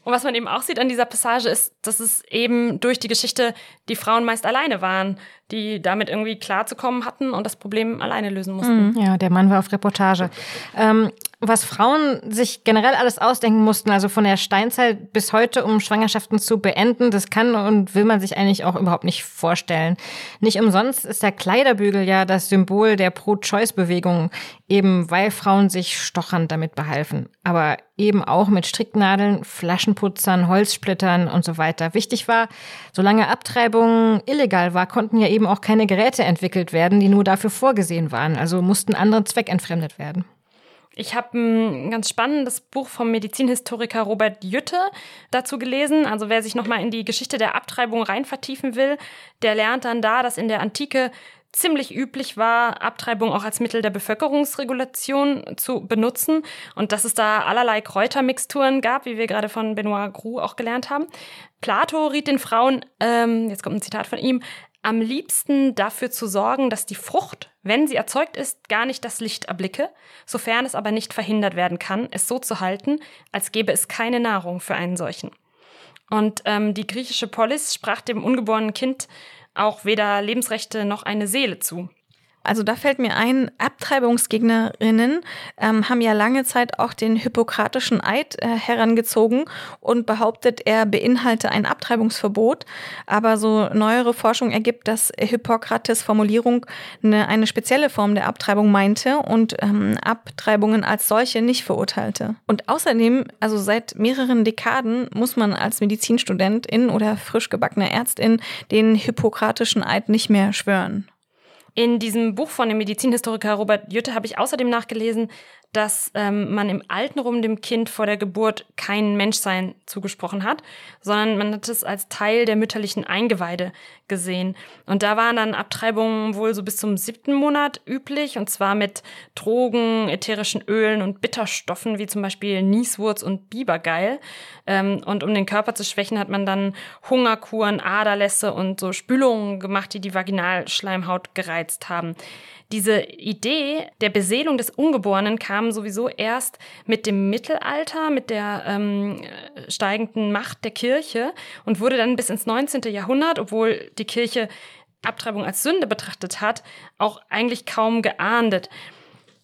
Und was man eben auch sieht an dieser Passage ist, dass es eben durch die Geschichte die Frauen meist alleine waren, die damit irgendwie klarzukommen hatten und das Problem alleine lösen mussten. Mhm. Ja, der Mann war auf Reportage. Ähm, was Frauen sich generell alles ausdenken mussten, also von der Steinzeit bis heute, um Schwangerschaften zu beenden, das kann und will man sich eigentlich auch überhaupt nicht vorstellen. Nicht umsonst ist der Kleiderbügel ja das Symbol der Pro-Choice-Bewegung, eben weil Frauen sich stochern damit behalfen. Aber eben auch mit Stricknadeln, Flaschenputzern, Holzsplittern und so weiter. Wichtig war, solange Abtreibung illegal war, konnten ja eben auch keine Geräte entwickelt werden, die nur dafür vorgesehen waren. Also mussten andere zweckentfremdet werden. Ich habe ein ganz spannendes Buch vom Medizinhistoriker Robert Jütte dazu gelesen. Also wer sich nochmal in die Geschichte der Abtreibung rein vertiefen will, der lernt dann da, dass in der Antike ziemlich üblich war, Abtreibung auch als Mittel der Bevölkerungsregulation zu benutzen und dass es da allerlei Kräutermixturen gab, wie wir gerade von Benoit Groux auch gelernt haben. Plato riet den Frauen, ähm, jetzt kommt ein Zitat von ihm, am liebsten dafür zu sorgen, dass die Frucht, wenn sie erzeugt ist, gar nicht das Licht erblicke, sofern es aber nicht verhindert werden kann, es so zu halten, als gäbe es keine Nahrung für einen solchen. Und ähm, die griechische Polis sprach dem ungeborenen Kind auch weder Lebensrechte noch eine Seele zu. Also da fällt mir ein, Abtreibungsgegnerinnen ähm, haben ja lange Zeit auch den hippokratischen Eid äh, herangezogen und behauptet, er beinhalte ein Abtreibungsverbot. Aber so neuere Forschung ergibt, dass Hippokrates Formulierung eine, eine spezielle Form der Abtreibung meinte und ähm, Abtreibungen als solche nicht verurteilte. Und außerdem, also seit mehreren Dekaden muss man als Medizinstudentin oder frisch gebackener Ärztin den hippokratischen Eid nicht mehr schwören. In diesem Buch von dem Medizinhistoriker Robert Jütte habe ich außerdem nachgelesen, dass ähm, man im Altenrum dem Kind vor der Geburt kein Menschsein zugesprochen hat, sondern man hat es als Teil der mütterlichen Eingeweide gesehen. Und da waren dann Abtreibungen wohl so bis zum siebten Monat üblich, und zwar mit Drogen, ätherischen Ölen und Bitterstoffen, wie zum Beispiel Nieswurz und Bibergeil. Ähm, und um den Körper zu schwächen, hat man dann Hungerkuren, Aderlässe und so Spülungen gemacht, die die Vaginalschleimhaut gereizt haben. Diese Idee der Beseelung des Ungeborenen kam sowieso erst mit dem Mittelalter, mit der ähm, steigenden Macht der Kirche und wurde dann bis ins 19. Jahrhundert, obwohl die Kirche Abtreibung als Sünde betrachtet hat, auch eigentlich kaum geahndet.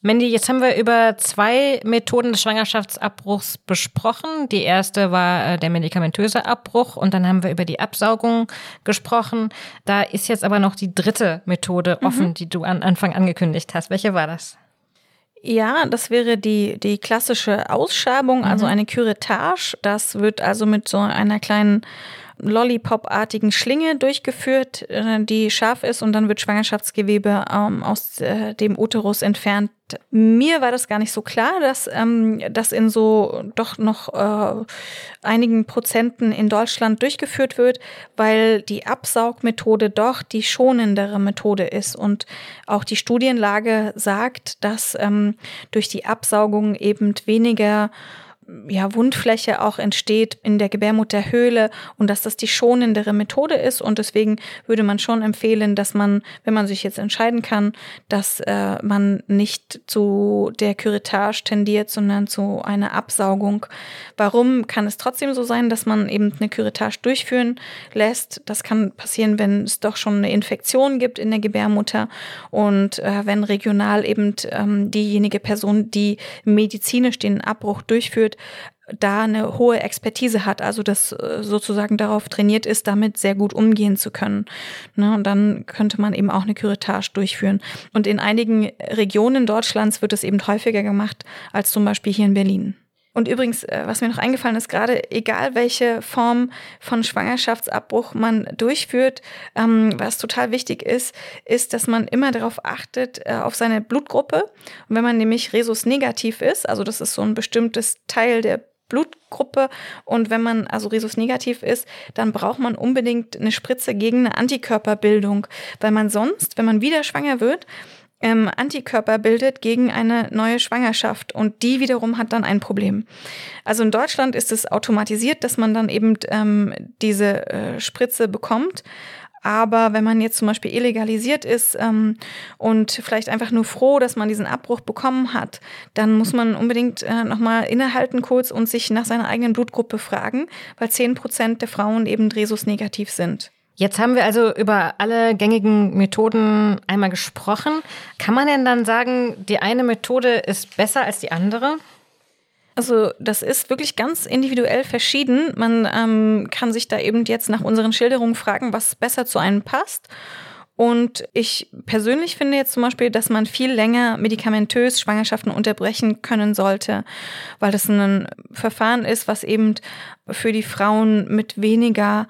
Mandy, jetzt haben wir über zwei Methoden des Schwangerschaftsabbruchs besprochen. Die erste war äh, der medikamentöse Abbruch und dann haben wir über die Absaugung gesprochen. Da ist jetzt aber noch die dritte Methode mhm. offen, mhm. die du am Anfang angekündigt hast. Welche war das? Ja, das wäre die, die klassische Ausschabung, also mhm. eine Curettage. Das wird also mit so einer kleinen Lollipop-artigen Schlinge durchgeführt, äh, die scharf ist und dann wird Schwangerschaftsgewebe ähm, aus äh, dem Uterus entfernt. Mir war das gar nicht so klar, dass ähm, das in so doch noch äh, einigen Prozenten in Deutschland durchgeführt wird, weil die Absaugmethode doch die schonendere Methode ist und auch die Studienlage sagt, dass ähm, durch die Absaugung eben weniger ja, Wundfläche auch entsteht in der Gebärmutterhöhle und dass das die schonendere Methode ist. Und deswegen würde man schon empfehlen, dass man, wenn man sich jetzt entscheiden kann, dass äh, man nicht zu der Curettage tendiert, sondern zu einer Absaugung. Warum kann es trotzdem so sein, dass man eben eine Curettage durchführen lässt? Das kann passieren, wenn es doch schon eine Infektion gibt in der Gebärmutter und äh, wenn regional eben ähm, diejenige Person, die medizinisch den Abbruch durchführt, da eine hohe Expertise hat, also das äh, sozusagen darauf trainiert ist, damit sehr gut umgehen zu können. Ne, und dann könnte man eben auch eine Curettage durchführen. Und in einigen Regionen Deutschlands wird es eben häufiger gemacht als zum Beispiel hier in Berlin. Und übrigens, äh, was mir noch eingefallen ist, gerade egal welche Form von Schwangerschaftsabbruch man durchführt, ähm, was total wichtig ist, ist, dass man immer darauf achtet, äh, auf seine Blutgruppe. Und wenn man nämlich Resus negativ ist, also das ist so ein bestimmtes Teil der Blutgruppe und wenn man also Resus negativ ist, dann braucht man unbedingt eine Spritze gegen eine Antikörperbildung, weil man sonst, wenn man wieder schwanger wird, ähm, Antikörper bildet gegen eine neue Schwangerschaft und die wiederum hat dann ein Problem. Also in Deutschland ist es automatisiert, dass man dann eben ähm, diese äh, Spritze bekommt. Aber wenn man jetzt zum Beispiel illegalisiert ist ähm, und vielleicht einfach nur froh, dass man diesen Abbruch bekommen hat, dann muss man unbedingt äh, nochmal innehalten kurz und sich nach seiner eigenen Blutgruppe fragen, weil zehn Prozent der Frauen eben Resus negativ sind. Jetzt haben wir also über alle gängigen Methoden einmal gesprochen. Kann man denn dann sagen, die eine Methode ist besser als die andere? Also das ist wirklich ganz individuell verschieden. Man ähm, kann sich da eben jetzt nach unseren Schilderungen fragen, was besser zu einem passt. Und ich persönlich finde jetzt zum Beispiel, dass man viel länger medikamentös Schwangerschaften unterbrechen können sollte, weil das ein Verfahren ist, was eben für die Frauen mit weniger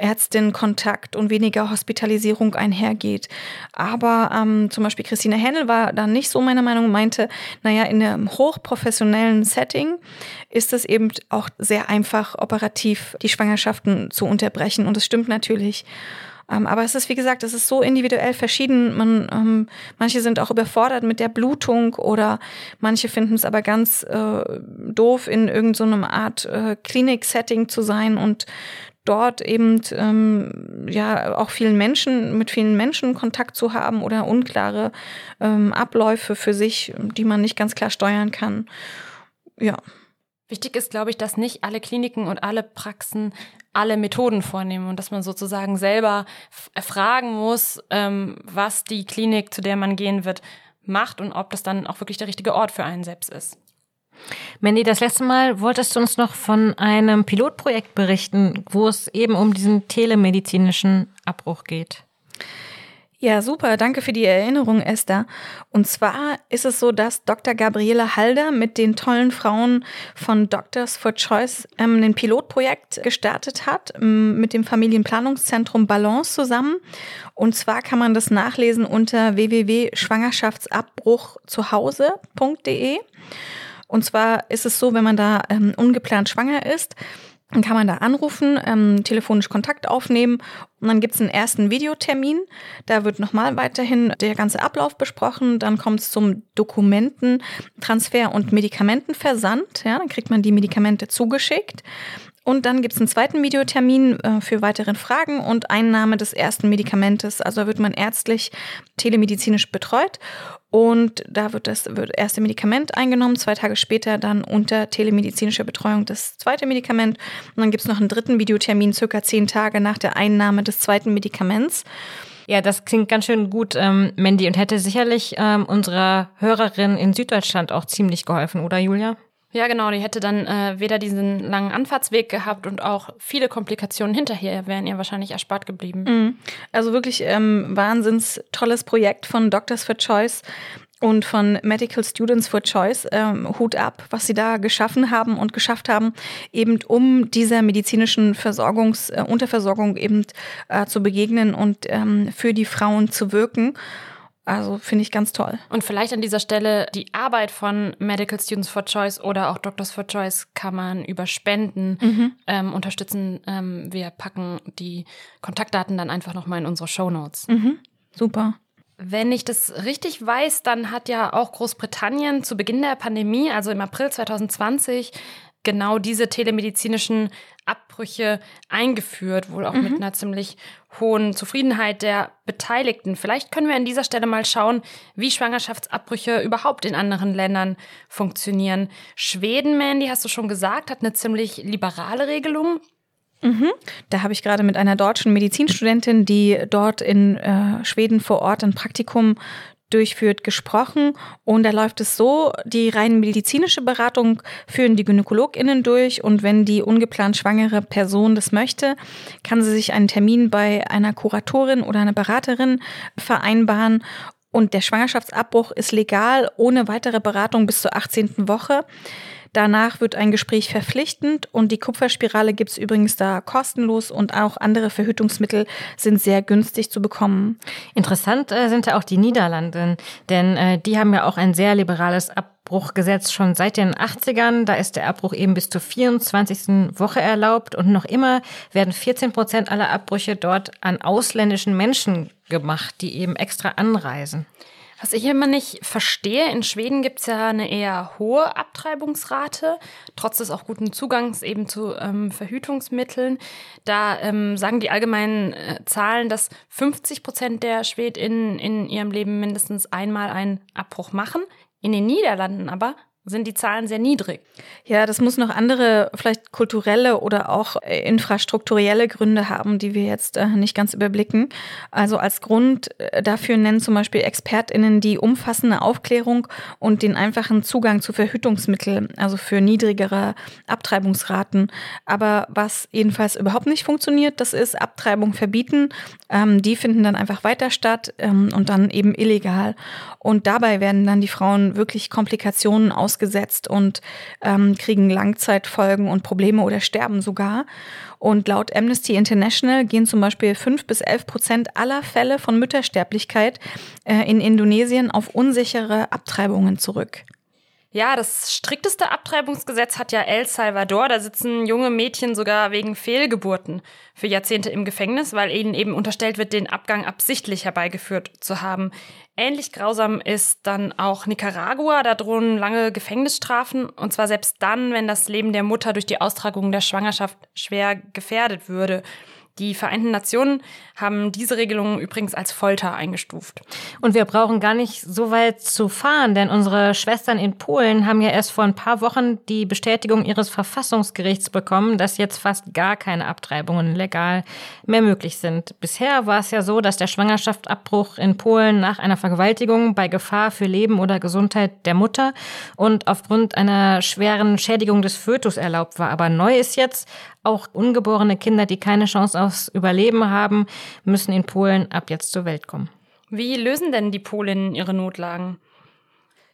Ärztin-Kontakt und weniger Hospitalisierung einhergeht. Aber ähm, zum Beispiel Christine Händel war da nicht so meiner Meinung, meinte, naja, in einem hochprofessionellen Setting ist es eben auch sehr einfach, operativ die Schwangerschaften zu unterbrechen. Und das stimmt natürlich. Ähm, aber es ist, wie gesagt, es ist so individuell verschieden. Man, ähm, manche sind auch überfordert mit der Blutung oder manche finden es aber ganz äh, doof, in irgendeiner so Art äh, Klinik-Setting zu sein und dort eben ähm, ja auch vielen Menschen mit vielen Menschen Kontakt zu haben oder unklare ähm, Abläufe für sich, die man nicht ganz klar steuern kann. Ja. Wichtig ist, glaube ich, dass nicht alle Kliniken und alle Praxen alle Methoden vornehmen und dass man sozusagen selber fragen muss, ähm, was die Klinik, zu der man gehen wird, macht und ob das dann auch wirklich der richtige Ort für einen selbst ist. Mandy, das letzte Mal wolltest du uns noch von einem Pilotprojekt berichten, wo es eben um diesen telemedizinischen Abbruch geht. Ja, super. Danke für die Erinnerung, Esther. Und zwar ist es so, dass Dr. Gabriele Halder mit den tollen Frauen von Doctors for Choice ähm, ein Pilotprojekt gestartet hat ähm, mit dem Familienplanungszentrum Balance zusammen. Und zwar kann man das nachlesen unter www.schwangerschaftsabbruchzuhause.de. Und zwar ist es so, wenn man da ähm, ungeplant schwanger ist, dann kann man da anrufen, ähm, telefonisch Kontakt aufnehmen und dann gibt's einen ersten Videotermin. Da wird nochmal weiterhin der ganze Ablauf besprochen. Dann kommt es zum Dokumententransfer und Medikamentenversand. Ja, dann kriegt man die Medikamente zugeschickt. Und dann gibt es einen zweiten Videotermin äh, für weitere Fragen und Einnahme des ersten Medikamentes. Also wird man ärztlich telemedizinisch betreut. Und da wird das wird erste Medikament eingenommen, zwei Tage später dann unter telemedizinischer Betreuung das zweite Medikament. Und dann gibt es noch einen dritten Videotermin, circa zehn Tage nach der Einnahme des zweiten Medikaments. Ja, das klingt ganz schön gut, ähm, Mandy, und hätte sicherlich ähm, unserer Hörerin in Süddeutschland auch ziemlich geholfen, oder Julia? Ja, genau. Die hätte dann äh, weder diesen langen Anfahrtsweg gehabt und auch viele Komplikationen hinterher wären ihr wahrscheinlich erspart geblieben. Mhm. Also wirklich ähm, wahnsinns tolles Projekt von Doctors for Choice. und von Medical Students for Choice ähm, Hut ab, was sie da geschaffen haben und geschafft haben, eben um dieser medizinischen Versorgungs äh, Unterversorgung eben äh, zu begegnen und ähm, für die Frauen zu wirken. Also finde ich ganz toll. Und vielleicht an dieser Stelle die Arbeit von Medical Students for Choice oder auch Doctors for Choice kann man über Spenden mhm. ähm, unterstützen. Ähm, wir packen die Kontaktdaten dann einfach nochmal in unsere Show Notes. Mhm. Super. Wenn ich das richtig weiß, dann hat ja auch Großbritannien zu Beginn der Pandemie, also im April 2020, genau diese telemedizinischen Abbrüche eingeführt, wohl auch mhm. mit einer ziemlich hohen Zufriedenheit der Beteiligten. Vielleicht können wir an dieser Stelle mal schauen, wie Schwangerschaftsabbrüche überhaupt in anderen Ländern funktionieren. Schweden, Mandy, hast du schon gesagt, hat eine ziemlich liberale Regelung. Mhm. Da habe ich gerade mit einer deutschen Medizinstudentin, die dort in äh, Schweden vor Ort ein Praktikum durchführt, gesprochen. Und da läuft es so, die rein medizinische Beratung führen die GynäkologInnen durch. Und wenn die ungeplant schwangere Person das möchte, kann sie sich einen Termin bei einer Kuratorin oder einer Beraterin vereinbaren. Und der Schwangerschaftsabbruch ist legal ohne weitere Beratung bis zur 18. Woche. Danach wird ein Gespräch verpflichtend und die Kupferspirale gibt es übrigens da kostenlos und auch andere Verhütungsmittel sind sehr günstig zu bekommen. Interessant äh, sind ja auch die Niederlande, denn äh, die haben ja auch ein sehr liberales Abbruchgesetz schon seit den 80ern. Da ist der Abbruch eben bis zur 24. Woche erlaubt und noch immer werden 14 Prozent aller Abbrüche dort an ausländischen Menschen gemacht, die eben extra anreisen. Was ich immer nicht verstehe, in Schweden gibt es ja eine eher hohe Abtreibungsrate, trotz des auch guten Zugangs eben zu ähm, Verhütungsmitteln. Da ähm, sagen die allgemeinen äh, Zahlen, dass 50 Prozent der SchwedInnen in ihrem Leben mindestens einmal einen Abbruch machen. In den Niederlanden aber sind die Zahlen sehr niedrig. Ja, das muss noch andere, vielleicht kulturelle oder auch äh, infrastrukturelle Gründe haben, die wir jetzt äh, nicht ganz überblicken. Also als Grund äh, dafür nennen zum Beispiel ExpertInnen die umfassende Aufklärung und den einfachen Zugang zu Verhütungsmitteln, also für niedrigere Abtreibungsraten. Aber was jedenfalls überhaupt nicht funktioniert, das ist Abtreibung verbieten. Ähm, die finden dann einfach weiter statt ähm, und dann eben illegal. Und dabei werden dann die Frauen wirklich Komplikationen aus ausgesetzt und ähm, kriegen Langzeitfolgen und Probleme oder sterben sogar. Und laut Amnesty International gehen zum Beispiel fünf bis elf Prozent aller Fälle von Müttersterblichkeit äh, in Indonesien auf unsichere Abtreibungen zurück. Ja, das strikteste Abtreibungsgesetz hat ja El Salvador. Da sitzen junge Mädchen sogar wegen Fehlgeburten für Jahrzehnte im Gefängnis, weil ihnen eben unterstellt wird, den Abgang absichtlich herbeigeführt zu haben. Ähnlich grausam ist dann auch Nicaragua. Da drohen lange Gefängnisstrafen. Und zwar selbst dann, wenn das Leben der Mutter durch die Austragung der Schwangerschaft schwer gefährdet würde. Die Vereinten Nationen haben diese Regelung übrigens als Folter eingestuft. Und wir brauchen gar nicht so weit zu fahren, denn unsere Schwestern in Polen haben ja erst vor ein paar Wochen die Bestätigung ihres Verfassungsgerichts bekommen, dass jetzt fast gar keine Abtreibungen legal mehr möglich sind. Bisher war es ja so, dass der Schwangerschaftsabbruch in Polen nach einer Vergewaltigung bei Gefahr für Leben oder Gesundheit der Mutter und aufgrund einer schweren Schädigung des Fötus erlaubt war. Aber neu ist jetzt, auch ungeborene Kinder, die keine Chance aufs Überleben haben, müssen in Polen ab jetzt zur Welt kommen. Wie lösen denn die Polinnen ihre Notlagen?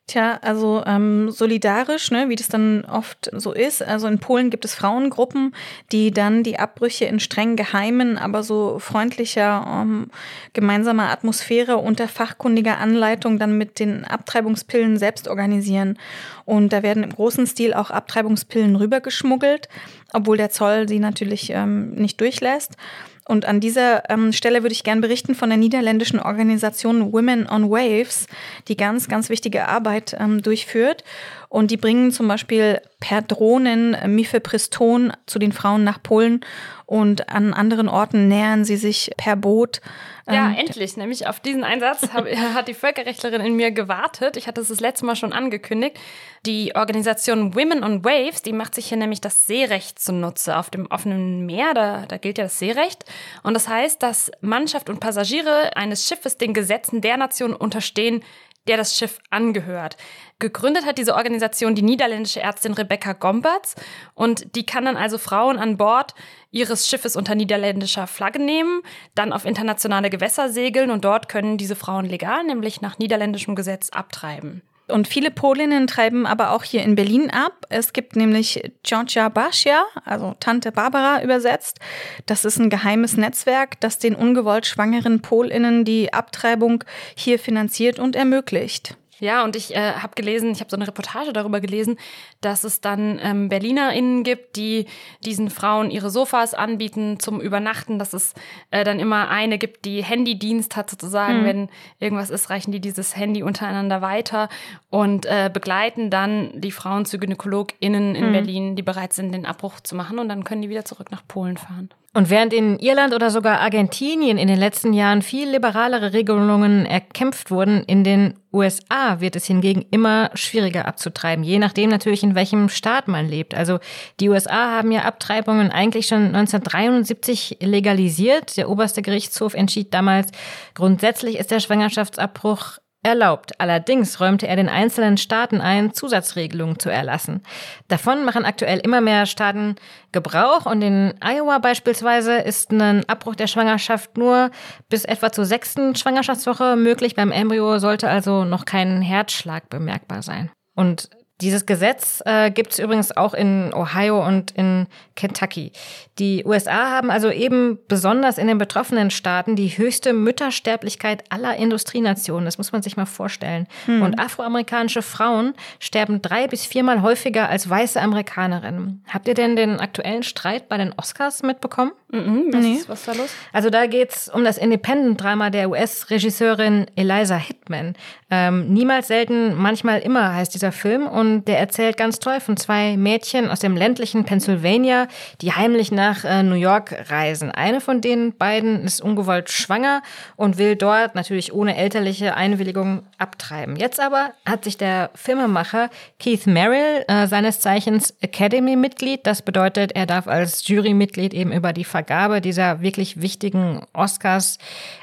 Tja, also ähm, solidarisch, ne, wie das dann oft so ist. Also in Polen gibt es Frauengruppen, die dann die Abbrüche in streng geheimen, aber so freundlicher ähm, gemeinsamer Atmosphäre unter fachkundiger Anleitung dann mit den Abtreibungspillen selbst organisieren. Und da werden im großen Stil auch Abtreibungspillen rübergeschmuggelt, obwohl der Zoll sie natürlich ähm, nicht durchlässt. Und an dieser ähm, Stelle würde ich gerne berichten von der niederländischen Organisation Women on Waves, die ganz, ganz wichtige Arbeit ähm, durchführt. Und die bringen zum Beispiel per Drohnen Mifepriston zu den Frauen nach Polen und an anderen Orten nähern sie sich per Boot. Ja, ähm, endlich. Nämlich auf diesen Einsatz hab, hat die Völkerrechtlerin in mir gewartet. Ich hatte es das letzte Mal schon angekündigt. Die Organisation Women on Waves, die macht sich hier nämlich das Seerecht zunutze. Auf dem offenen Meer, da, da gilt ja das Seerecht. Und das heißt, dass Mannschaft und Passagiere eines Schiffes den Gesetzen der Nation unterstehen, der das Schiff angehört. Gegründet hat diese Organisation die niederländische Ärztin Rebecca Gomberts und die kann dann also Frauen an Bord ihres Schiffes unter niederländischer Flagge nehmen, dann auf internationale Gewässer segeln und dort können diese Frauen legal, nämlich nach niederländischem Gesetz, abtreiben. Und viele Polinnen treiben aber auch hier in Berlin ab. Es gibt nämlich Georgia Basia, also Tante Barbara übersetzt. Das ist ein geheimes Netzwerk, das den ungewollt schwangeren Polinnen die Abtreibung hier finanziert und ermöglicht. Ja, und ich äh, habe gelesen, ich habe so eine Reportage darüber gelesen, dass es dann ähm, BerlinerInnen gibt, die diesen Frauen ihre Sofas anbieten zum Übernachten, dass es äh, dann immer eine gibt, die Handydienst hat sozusagen. Mhm. Wenn irgendwas ist, reichen die dieses Handy untereinander weiter und äh, begleiten dann die Frauen zu GynäkologInnen in mhm. Berlin, die bereit sind, den Abbruch zu machen und dann können die wieder zurück nach Polen fahren. Und während in Irland oder sogar Argentinien in den letzten Jahren viel liberalere Regelungen erkämpft wurden, in den USA wird es hingegen immer schwieriger abzutreiben, je nachdem natürlich, in welchem Staat man lebt. Also die USA haben ja Abtreibungen eigentlich schon 1973 legalisiert. Der oberste Gerichtshof entschied damals, grundsätzlich ist der Schwangerschaftsabbruch erlaubt. Allerdings räumte er den einzelnen Staaten ein, Zusatzregelungen zu erlassen. Davon machen aktuell immer mehr Staaten Gebrauch und in Iowa beispielsweise ist ein Abbruch der Schwangerschaft nur bis etwa zur sechsten Schwangerschaftswoche möglich. Beim Embryo sollte also noch kein Herzschlag bemerkbar sein. Und dieses Gesetz äh, gibt es übrigens auch in Ohio und in Kentucky. Die USA haben also eben besonders in den betroffenen Staaten die höchste Müttersterblichkeit aller Industrienationen. Das muss man sich mal vorstellen. Hm. Und afroamerikanische Frauen sterben drei bis viermal häufiger als weiße Amerikanerinnen. Habt ihr denn den aktuellen Streit bei den Oscars mitbekommen? Mhm, was, nee. ist, was ist da los? Also da geht's um das Independent-Drama der US-Regisseurin Eliza Hittman. Ähm, Niemals selten, manchmal immer heißt dieser Film und der erzählt ganz toll von zwei Mädchen aus dem ländlichen Pennsylvania, die heimlich nach äh, New York reisen. Eine von den beiden ist ungewollt schwanger und will dort natürlich ohne elterliche Einwilligung abtreiben. Jetzt aber hat sich der Filmemacher Keith Merrill, äh, seines Zeichens Academy-Mitglied, das bedeutet, er darf als Jurymitglied eben über die Vergabe dieser wirklich wichtigen Oscars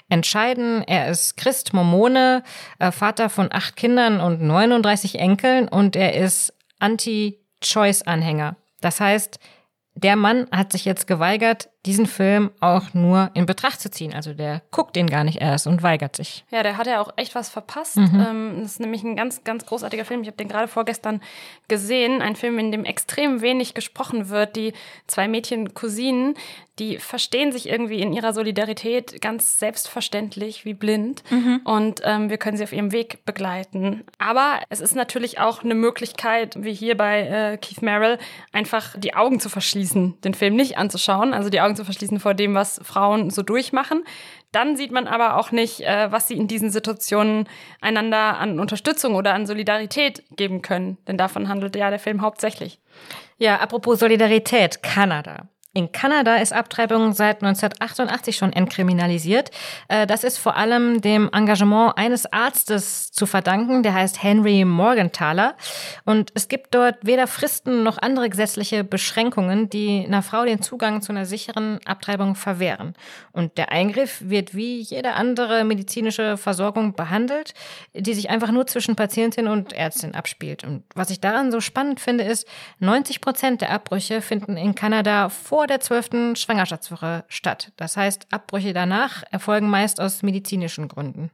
entscheiden. Er ist Christ Mormone, äh, Vater von acht Kindern und 39 Enkeln und er ist Anti-Choice-Anhänger. Das heißt, der Mann hat sich jetzt geweigert, diesen Film auch nur in Betracht zu ziehen. Also der guckt ihn gar nicht erst und weigert sich. Ja, der hat ja auch echt was verpasst. Mhm. Ähm, das ist nämlich ein ganz, ganz großartiger Film. Ich habe den gerade vorgestern gesehen. Ein Film, in dem extrem wenig gesprochen wird. Die zwei Mädchen Cousinen, die verstehen sich irgendwie in ihrer Solidarität ganz selbstverständlich wie blind. Mhm. Und ähm, wir können sie auf ihrem Weg begleiten. Aber es ist natürlich auch eine Möglichkeit, wie hier bei äh, Keith Merrill, einfach die Augen zu verschließen, den Film nicht anzuschauen. Also die Augen zu verschließen vor dem, was Frauen so durchmachen. Dann sieht man aber auch nicht, äh, was sie in diesen Situationen einander an Unterstützung oder an Solidarität geben können. Denn davon handelt ja der Film hauptsächlich. Ja, apropos Solidarität, Kanada. In Kanada ist Abtreibung seit 1988 schon entkriminalisiert. Äh, das ist vor allem dem Engagement eines Arztes zu verdanken, der heißt Henry Morgenthaler. Und es gibt dort weder Fristen noch andere gesetzliche Beschränkungen, die einer Frau den Zugang zu einer sicheren Abtreibung verwehren. Und der Eingriff wird wie jede andere medizinische Versorgung behandelt, die sich einfach nur zwischen Patientin und Ärztin abspielt. Und was ich daran so spannend finde, ist, 90 Prozent der Abbrüche finden in Kanada vor der zwölften Schwangerschaftswoche statt. Das heißt, Abbrüche danach erfolgen meist aus medizinischen Gründen.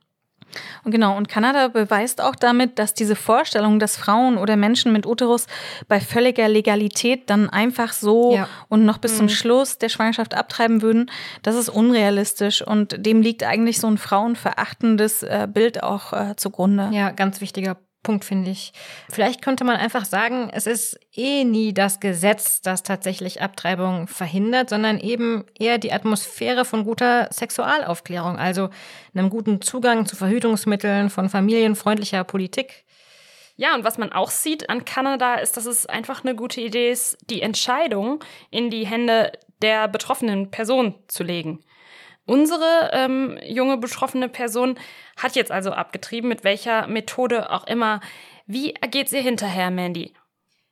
Und genau, und Kanada beweist auch damit, dass diese Vorstellung, dass Frauen oder Menschen mit Uterus bei völliger Legalität dann einfach so ja. und noch bis mhm. zum Schluss der Schwangerschaft abtreiben würden, das ist unrealistisch und dem liegt eigentlich so ein frauenverachtendes äh, Bild auch äh, zugrunde. Ja, ganz wichtiger Punkt, finde ich. Vielleicht könnte man einfach sagen, es ist eh nie das Gesetz, das tatsächlich Abtreibung verhindert, sondern eben eher die Atmosphäre von guter Sexualaufklärung, also einem guten Zugang zu Verhütungsmitteln, von familienfreundlicher Politik. Ja, und was man auch sieht an Kanada ist, dass es einfach eine gute Idee ist, die Entscheidung in die Hände der betroffenen Person zu legen. Unsere ähm, junge betroffene Person hat jetzt also abgetrieben, mit welcher Methode auch immer. Wie ergeht sie hinterher, Mandy?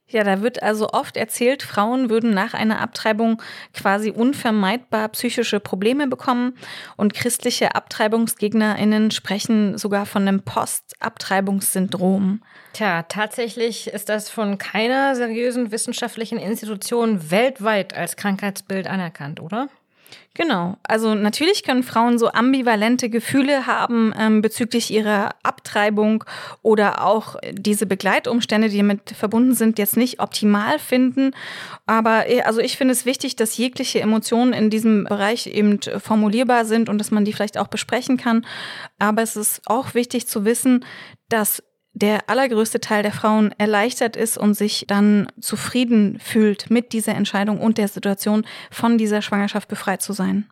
Ja, da wird also oft erzählt, Frauen würden nach einer Abtreibung quasi unvermeidbar psychische Probleme bekommen und christliche Abtreibungsgegnerinnen sprechen sogar von einem Postabtreibungssyndrom. Tja, tatsächlich ist das von keiner seriösen wissenschaftlichen Institution weltweit als Krankheitsbild anerkannt, oder? Genau. Also natürlich können Frauen so ambivalente Gefühle haben ähm, bezüglich ihrer Abtreibung oder auch diese Begleitumstände, die damit verbunden sind, jetzt nicht optimal finden. Aber äh, also ich finde es wichtig, dass jegliche Emotionen in diesem Bereich eben formulierbar sind und dass man die vielleicht auch besprechen kann. Aber es ist auch wichtig zu wissen, dass der allergrößte Teil der Frauen erleichtert ist und sich dann zufrieden fühlt mit dieser Entscheidung und der Situation, von dieser Schwangerschaft befreit zu sein.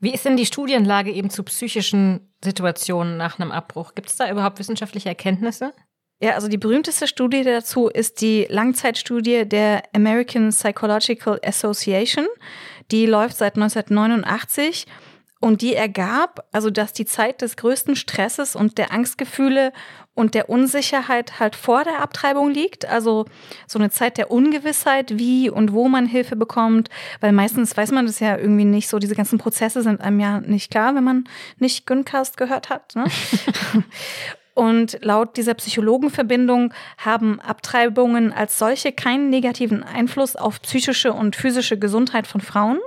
Wie ist denn die Studienlage eben zu psychischen Situationen nach einem Abbruch? Gibt es da überhaupt wissenschaftliche Erkenntnisse? Ja, also die berühmteste Studie dazu ist die Langzeitstudie der American Psychological Association. Die läuft seit 1989 und die ergab, also dass die Zeit des größten Stresses und der Angstgefühle und der Unsicherheit halt vor der Abtreibung liegt. Also so eine Zeit der Ungewissheit, wie und wo man Hilfe bekommt. Weil meistens weiß man das ja irgendwie nicht so. Diese ganzen Prozesse sind einem ja nicht klar, wenn man nicht Güncast gehört hat. Ne? Und laut dieser Psychologenverbindung haben Abtreibungen als solche keinen negativen Einfluss auf psychische und physische Gesundheit von Frauen.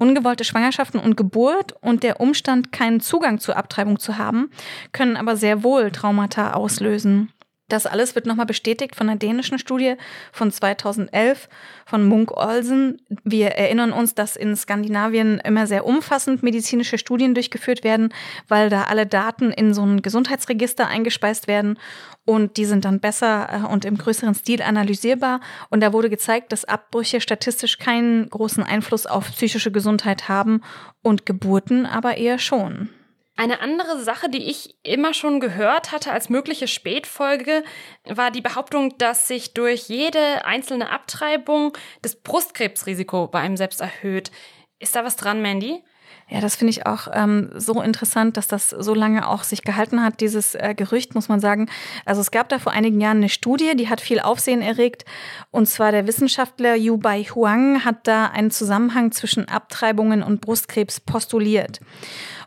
Ungewollte Schwangerschaften und Geburt und der Umstand, keinen Zugang zur Abtreibung zu haben, können aber sehr wohl Traumata auslösen. Das alles wird nochmal bestätigt von einer dänischen Studie von 2011 von Munk Olsen. Wir erinnern uns, dass in Skandinavien immer sehr umfassend medizinische Studien durchgeführt werden, weil da alle Daten in so ein Gesundheitsregister eingespeist werden und die sind dann besser äh, und im größeren Stil analysierbar. Und da wurde gezeigt, dass Abbrüche statistisch keinen großen Einfluss auf psychische Gesundheit haben und Geburten aber eher schon. Eine andere Sache, die ich immer schon gehört hatte als mögliche Spätfolge, war die Behauptung, dass sich durch jede einzelne Abtreibung das Brustkrebsrisiko bei einem selbst erhöht. Ist da was dran, Mandy? Ja, das finde ich auch ähm, so interessant, dass das so lange auch sich gehalten hat, dieses äh, Gerücht, muss man sagen. Also es gab da vor einigen Jahren eine Studie, die hat viel Aufsehen erregt. Und zwar der Wissenschaftler Yu Bai Huang hat da einen Zusammenhang zwischen Abtreibungen und Brustkrebs postuliert.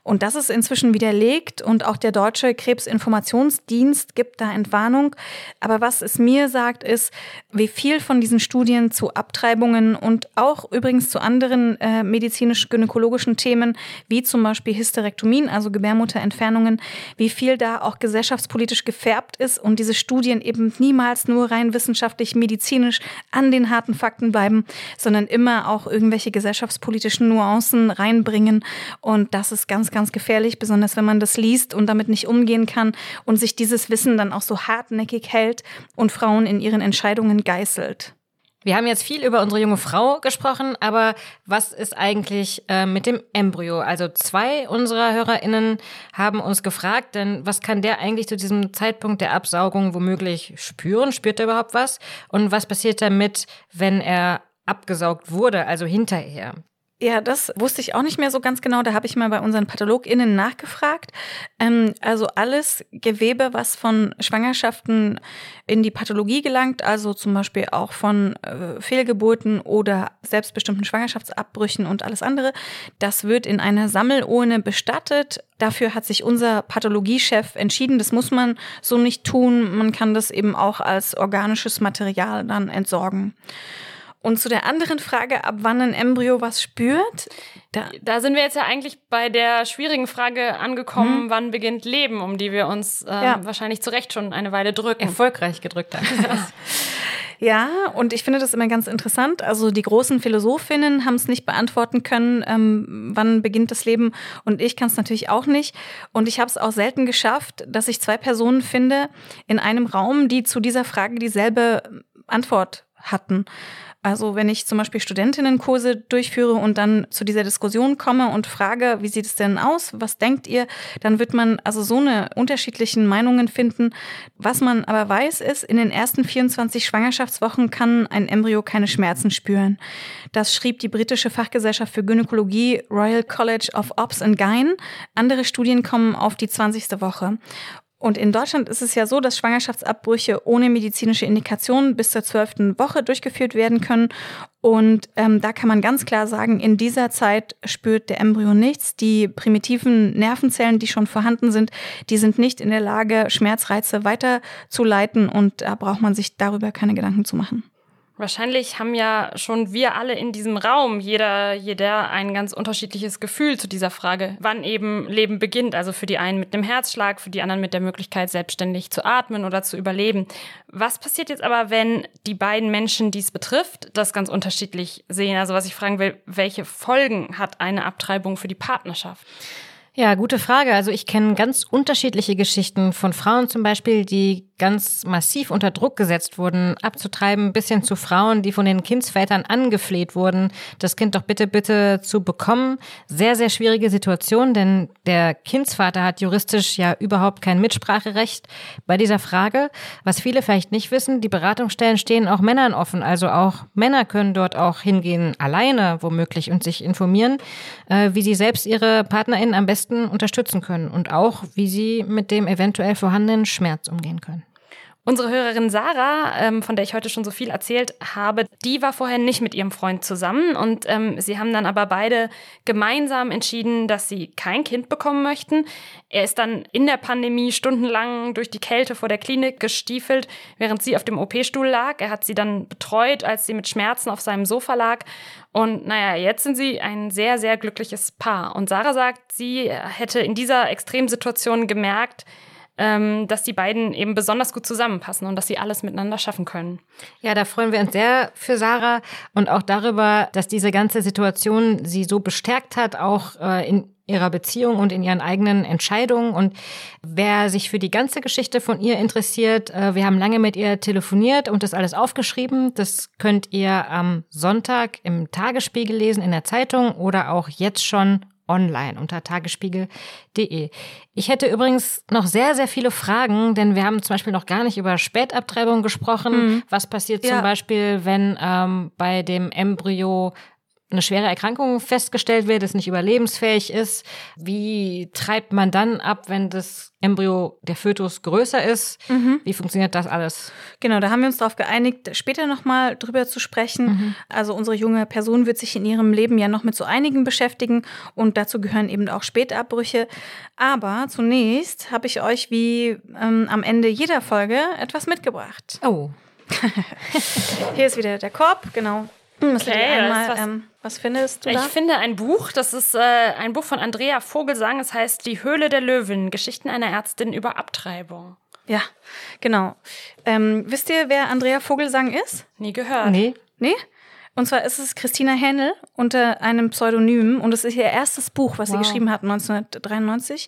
Und das ist inzwischen widerlegt und auch der Deutsche Krebsinformationsdienst gibt da Entwarnung. Aber was es mir sagt, ist, wie viel von diesen Studien zu Abtreibungen und auch übrigens zu anderen äh, medizinisch-gynäkologischen Themen, wie zum Beispiel Hysterektomien, also Gebärmutterentfernungen, wie viel da auch gesellschaftspolitisch gefärbt ist und diese Studien eben niemals nur rein wissenschaftlich, medizinisch an den harten Fakten bleiben, sondern immer auch irgendwelche gesellschaftspolitischen Nuancen reinbringen. Und das ist ganz, ganz gefährlich, besonders wenn man das liest und damit nicht umgehen kann und sich dieses Wissen dann auch so hartnäckig hält und Frauen in ihren Entscheidungen geißelt. Wir haben jetzt viel über unsere junge Frau gesprochen, aber was ist eigentlich äh, mit dem Embryo? Also zwei unserer HörerInnen haben uns gefragt, denn was kann der eigentlich zu diesem Zeitpunkt der Absaugung womöglich spüren? Spürt er überhaupt was? Und was passiert damit, wenn er abgesaugt wurde, also hinterher? Ja, das wusste ich auch nicht mehr so ganz genau. Da habe ich mal bei unseren PathologInnen nachgefragt. Ähm, also alles Gewebe, was von Schwangerschaften in die Pathologie gelangt, also zum Beispiel auch von äh, Fehlgeburten oder selbstbestimmten Schwangerschaftsabbrüchen und alles andere, das wird in einer Sammelurne bestattet. Dafür hat sich unser Pathologiechef entschieden. Das muss man so nicht tun. Man kann das eben auch als organisches Material dann entsorgen. Und zu der anderen Frage, ab wann ein Embryo was spürt? Da, da sind wir jetzt ja eigentlich bei der schwierigen Frage angekommen, hm. wann beginnt Leben, um die wir uns äh, ja. wahrscheinlich zu Recht schon eine Weile drücken. Erfolgreich gedrückt haben. Ja, und ich finde das immer ganz interessant. Also die großen Philosophinnen haben es nicht beantworten können, ähm, wann beginnt das Leben. Und ich kann es natürlich auch nicht. Und ich habe es auch selten geschafft, dass ich zwei Personen finde in einem Raum, die zu dieser Frage dieselbe Antwort hatten. Also wenn ich zum Beispiel Studentinnenkurse durchführe und dann zu dieser Diskussion komme und frage, wie sieht es denn aus, was denkt ihr, dann wird man also so eine unterschiedlichen Meinungen finden. Was man aber weiß ist, in den ersten 24 Schwangerschaftswochen kann ein Embryo keine Schmerzen spüren. Das schrieb die britische Fachgesellschaft für Gynäkologie Royal College of Obs and Gyn. Andere Studien kommen auf die 20. Woche. Und in Deutschland ist es ja so, dass Schwangerschaftsabbrüche ohne medizinische Indikation bis zur zwölften Woche durchgeführt werden können. Und ähm, da kann man ganz klar sagen, in dieser Zeit spürt der Embryo nichts. Die primitiven Nervenzellen, die schon vorhanden sind, die sind nicht in der Lage, Schmerzreize weiterzuleiten. Und da braucht man sich darüber keine Gedanken zu machen. Wahrscheinlich haben ja schon wir alle in diesem Raum, jeder, jeder ein ganz unterschiedliches Gefühl zu dieser Frage, wann eben Leben beginnt. Also für die einen mit einem Herzschlag, für die anderen mit der Möglichkeit, selbstständig zu atmen oder zu überleben. Was passiert jetzt aber, wenn die beiden Menschen, die es betrifft, das ganz unterschiedlich sehen? Also was ich fragen will, welche Folgen hat eine Abtreibung für die Partnerschaft? Ja, gute Frage. Also ich kenne ganz unterschiedliche Geschichten von Frauen zum Beispiel, die ganz massiv unter Druck gesetzt wurden, abzutreiben, bis hin zu Frauen, die von den Kindsvätern angefleht wurden, das Kind doch bitte, bitte zu bekommen. Sehr, sehr schwierige Situation, denn der Kindsvater hat juristisch ja überhaupt kein Mitspracherecht bei dieser Frage. Was viele vielleicht nicht wissen, die Beratungsstellen stehen auch Männern offen. Also auch Männer können dort auch hingehen, alleine womöglich und sich informieren, äh, wie sie selbst ihre PartnerInnen am besten besten unterstützen können und auch, wie sie mit dem eventuell vorhandenen Schmerz umgehen können. Unsere Hörerin Sarah, ähm, von der ich heute schon so viel erzählt habe, die war vorher nicht mit ihrem Freund zusammen und ähm, sie haben dann aber beide gemeinsam entschieden, dass sie kein Kind bekommen möchten. Er ist dann in der Pandemie stundenlang durch die Kälte vor der Klinik gestiefelt, während sie auf dem OP-Stuhl lag. Er hat sie dann betreut, als sie mit Schmerzen auf seinem Sofa lag. Und naja, jetzt sind sie ein sehr, sehr glückliches Paar. Und Sarah sagt, sie hätte in dieser Extremsituation gemerkt, ähm, dass die beiden eben besonders gut zusammenpassen und dass sie alles miteinander schaffen können. Ja, da freuen wir uns sehr für Sarah und auch darüber, dass diese ganze Situation sie so bestärkt hat, auch äh, in ihrer Beziehung und in ihren eigenen Entscheidungen. Und wer sich für die ganze Geschichte von ihr interessiert, äh, wir haben lange mit ihr telefoniert und das alles aufgeschrieben. Das könnt ihr am Sonntag im Tagesspiegel lesen in der Zeitung oder auch jetzt schon online unter tagesspiegel.de. Ich hätte übrigens noch sehr, sehr viele Fragen, denn wir haben zum Beispiel noch gar nicht über Spätabtreibung gesprochen. Mhm. Was passiert zum ja. Beispiel, wenn ähm, bei dem Embryo eine schwere Erkrankung festgestellt wird, es nicht überlebensfähig ist, wie treibt man dann ab, wenn das Embryo, der Fötus größer ist? Mhm. Wie funktioniert das alles? Genau, da haben wir uns darauf geeinigt, später nochmal drüber zu sprechen. Mhm. Also unsere junge Person wird sich in ihrem Leben ja noch mit so einigen beschäftigen und dazu gehören eben auch Spätabbrüche. Aber zunächst habe ich euch wie ähm, am Ende jeder Folge etwas mitgebracht. Oh. Hier ist wieder der Korb, genau. Okay, einmal, was, ähm, was, findest du ich da? Ich finde ein Buch, das ist äh, ein Buch von Andrea Vogelsang, es heißt Die Höhle der Löwen, Geschichten einer Ärztin über Abtreibung. Ja, genau. Ähm, wisst ihr, wer Andrea Vogelsang ist? Nie gehört. Nee. Nee? Und zwar ist es Christina Händel unter einem Pseudonym und es ist ihr erstes Buch, was wow. sie geschrieben hat, 1993.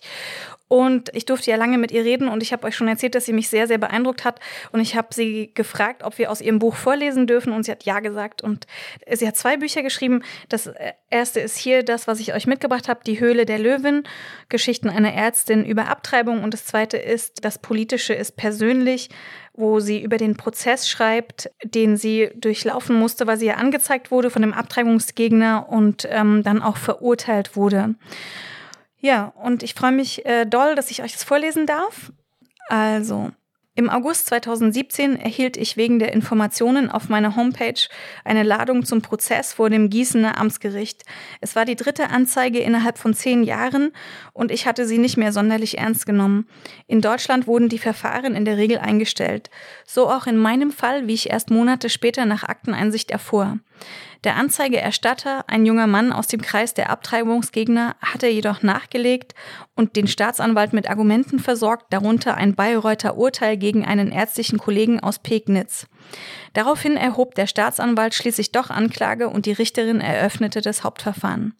Und ich durfte ja lange mit ihr reden und ich habe euch schon erzählt, dass sie mich sehr, sehr beeindruckt hat. Und ich habe sie gefragt, ob wir aus ihrem Buch vorlesen dürfen und sie hat ja gesagt. Und sie hat zwei Bücher geschrieben. Das erste ist hier das, was ich euch mitgebracht habe, Die Höhle der Löwen, Geschichten einer Ärztin über Abtreibung. Und das zweite ist, das Politische ist persönlich, wo sie über den Prozess schreibt, den sie durchlaufen musste, weil sie ja angezeigt wurde von dem Abtreibungsgegner und ähm, dann auch verurteilt wurde. Ja, und ich freue mich äh, doll, dass ich euch das vorlesen darf. Also, im August 2017 erhielt ich wegen der Informationen auf meiner Homepage eine Ladung zum Prozess vor dem Gießener Amtsgericht. Es war die dritte Anzeige innerhalb von zehn Jahren und ich hatte sie nicht mehr sonderlich ernst genommen. In Deutschland wurden die Verfahren in der Regel eingestellt. So auch in meinem Fall, wie ich erst Monate später nach Akteneinsicht erfuhr. Der Anzeigeerstatter, ein junger Mann aus dem Kreis der Abtreibungsgegner, hatte jedoch nachgelegt und den Staatsanwalt mit Argumenten versorgt, darunter ein Bayreuther Urteil gegen einen ärztlichen Kollegen aus Pegnitz. Daraufhin erhob der Staatsanwalt schließlich doch Anklage und die Richterin eröffnete das Hauptverfahren.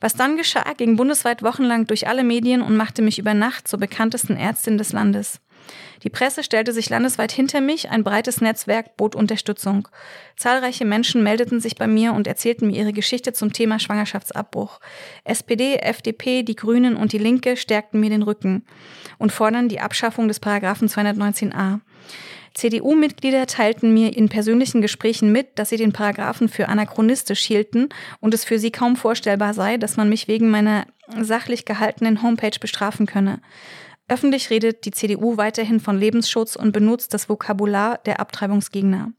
Was dann geschah, ging bundesweit wochenlang durch alle Medien und machte mich über Nacht zur bekanntesten Ärztin des Landes. Die Presse stellte sich landesweit hinter mich, ein breites Netzwerk bot Unterstützung. Zahlreiche Menschen meldeten sich bei mir und erzählten mir ihre Geschichte zum Thema Schwangerschaftsabbruch. SPD, FDP, die Grünen und die Linke stärkten mir den Rücken und fordern die Abschaffung des Paragraphen 219a. CDU-Mitglieder teilten mir in persönlichen Gesprächen mit, dass sie den Paragraphen für anachronistisch hielten und es für sie kaum vorstellbar sei, dass man mich wegen meiner sachlich gehaltenen Homepage bestrafen könne. Öffentlich redet die CDU weiterhin von Lebensschutz und benutzt das Vokabular der Abtreibungsgegner.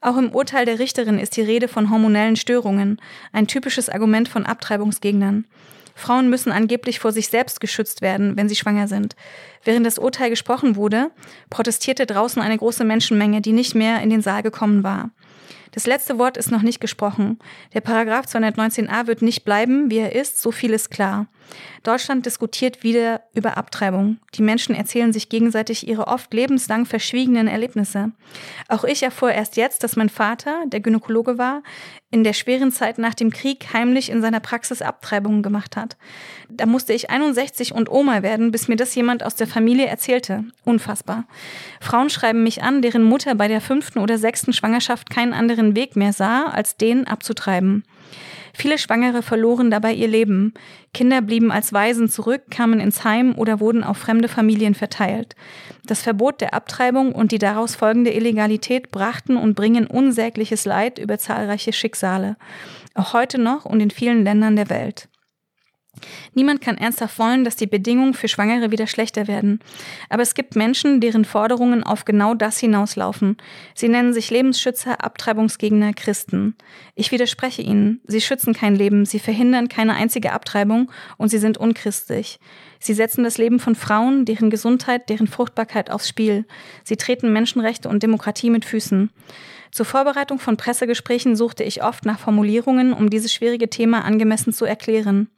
Auch im Urteil der Richterin ist die Rede von hormonellen Störungen, ein typisches Argument von Abtreibungsgegnern. Frauen müssen angeblich vor sich selbst geschützt werden, wenn sie schwanger sind. Während das Urteil gesprochen wurde, protestierte draußen eine große Menschenmenge, die nicht mehr in den Saal gekommen war. Das letzte Wort ist noch nicht gesprochen. Der Paragraph 219a wird nicht bleiben, wie er ist, so viel ist klar. Deutschland diskutiert wieder über Abtreibung. Die Menschen erzählen sich gegenseitig ihre oft lebenslang verschwiegenen Erlebnisse. Auch ich erfuhr erst jetzt, dass mein Vater, der Gynäkologe war, in der schweren Zeit nach dem Krieg heimlich in seiner Praxis Abtreibungen gemacht hat. Da musste ich 61 und Oma werden, bis mir das jemand aus der Familie erzählte. Unfassbar. Frauen schreiben mich an, deren Mutter bei der fünften oder sechsten Schwangerschaft keinen anderen Weg mehr sah, als den abzutreiben. Viele Schwangere verloren dabei ihr Leben. Kinder blieben als Waisen zurück, kamen ins Heim oder wurden auf fremde Familien verteilt. Das Verbot der Abtreibung und die daraus folgende Illegalität brachten und bringen unsägliches Leid über zahlreiche Schicksale. Auch heute noch und in vielen Ländern der Welt. Niemand kann ernsthaft wollen, dass die Bedingungen für Schwangere wieder schlechter werden. Aber es gibt Menschen, deren Forderungen auf genau das hinauslaufen. Sie nennen sich Lebensschützer, Abtreibungsgegner, Christen. Ich widerspreche ihnen. Sie schützen kein Leben, sie verhindern keine einzige Abtreibung und sie sind unchristlich. Sie setzen das Leben von Frauen, deren Gesundheit, deren Fruchtbarkeit aufs Spiel. Sie treten Menschenrechte und Demokratie mit Füßen. Zur Vorbereitung von Pressegesprächen suchte ich oft nach Formulierungen, um dieses schwierige Thema angemessen zu erklären.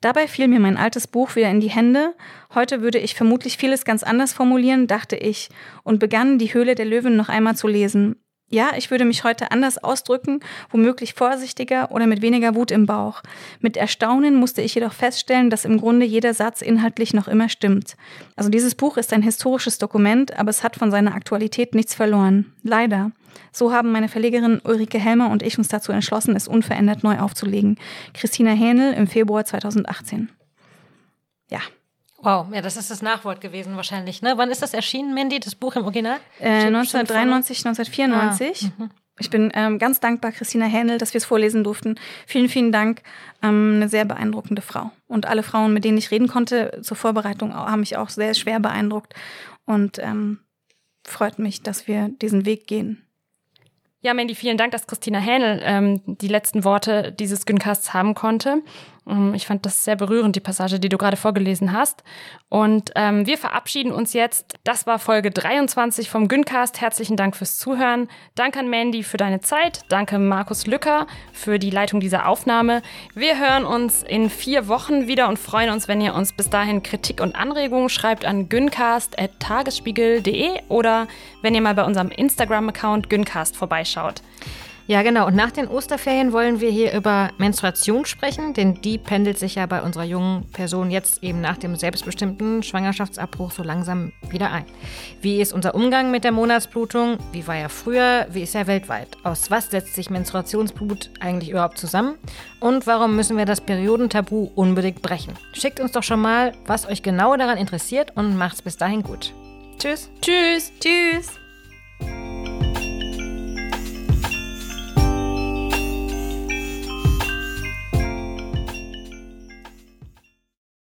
Dabei fiel mir mein altes Buch wieder in die Hände. Heute würde ich vermutlich vieles ganz anders formulieren, dachte ich, und begann die Höhle der Löwen noch einmal zu lesen. Ja, ich würde mich heute anders ausdrücken, womöglich vorsichtiger oder mit weniger Wut im Bauch. Mit Erstaunen musste ich jedoch feststellen, dass im Grunde jeder Satz inhaltlich noch immer stimmt. Also dieses Buch ist ein historisches Dokument, aber es hat von seiner Aktualität nichts verloren. Leider. So haben meine Verlegerin Ulrike Helmer und ich uns dazu entschlossen, es unverändert neu aufzulegen. Christina Hähnel im Februar 2018. Ja. Wow, ja, das ist das Nachwort gewesen wahrscheinlich. Ne? Wann ist das erschienen, Mandy, das Buch im Original? Äh, 1993, 1994. Ah, mhm. ich bin ähm, ganz dankbar, Christina Hähnel, dass wir es vorlesen durften. Vielen, vielen Dank. Ähm, eine sehr beeindruckende Frau. Und alle Frauen, mit denen ich reden konnte zur Vorbereitung, haben mich auch sehr schwer beeindruckt. Und ähm, freut mich, dass wir diesen Weg gehen. Ja, Mandy, vielen Dank, dass Christina Hähnel ähm, die letzten Worte dieses Güncasts haben konnte. Ähm, ich fand das sehr berührend, die Passage, die du gerade vorgelesen hast. Und ähm, wir verabschieden uns jetzt. Das war Folge 23 vom Güncast. Herzlichen Dank fürs Zuhören. Danke an Mandy für deine Zeit. Danke Markus Lücker für die Leitung dieser Aufnahme. Wir hören uns in vier Wochen wieder und freuen uns, wenn ihr uns bis dahin Kritik und Anregungen schreibt an güncast.tagesspiegel.de oder wenn ihr mal bei unserem Instagram-Account Güncast vorbeischaut. Ja, genau. Und nach den Osterferien wollen wir hier über Menstruation sprechen, denn die pendelt sich ja bei unserer jungen Person jetzt eben nach dem selbstbestimmten Schwangerschaftsabbruch so langsam wieder ein. Wie ist unser Umgang mit der Monatsblutung? Wie war er früher? Wie ist er weltweit? Aus was setzt sich Menstruationsblut eigentlich überhaupt zusammen? Und warum müssen wir das Periodentabu unbedingt brechen? Schickt uns doch schon mal, was euch genau daran interessiert und macht's bis dahin gut. Tschüss. Tschüss. Tschüss.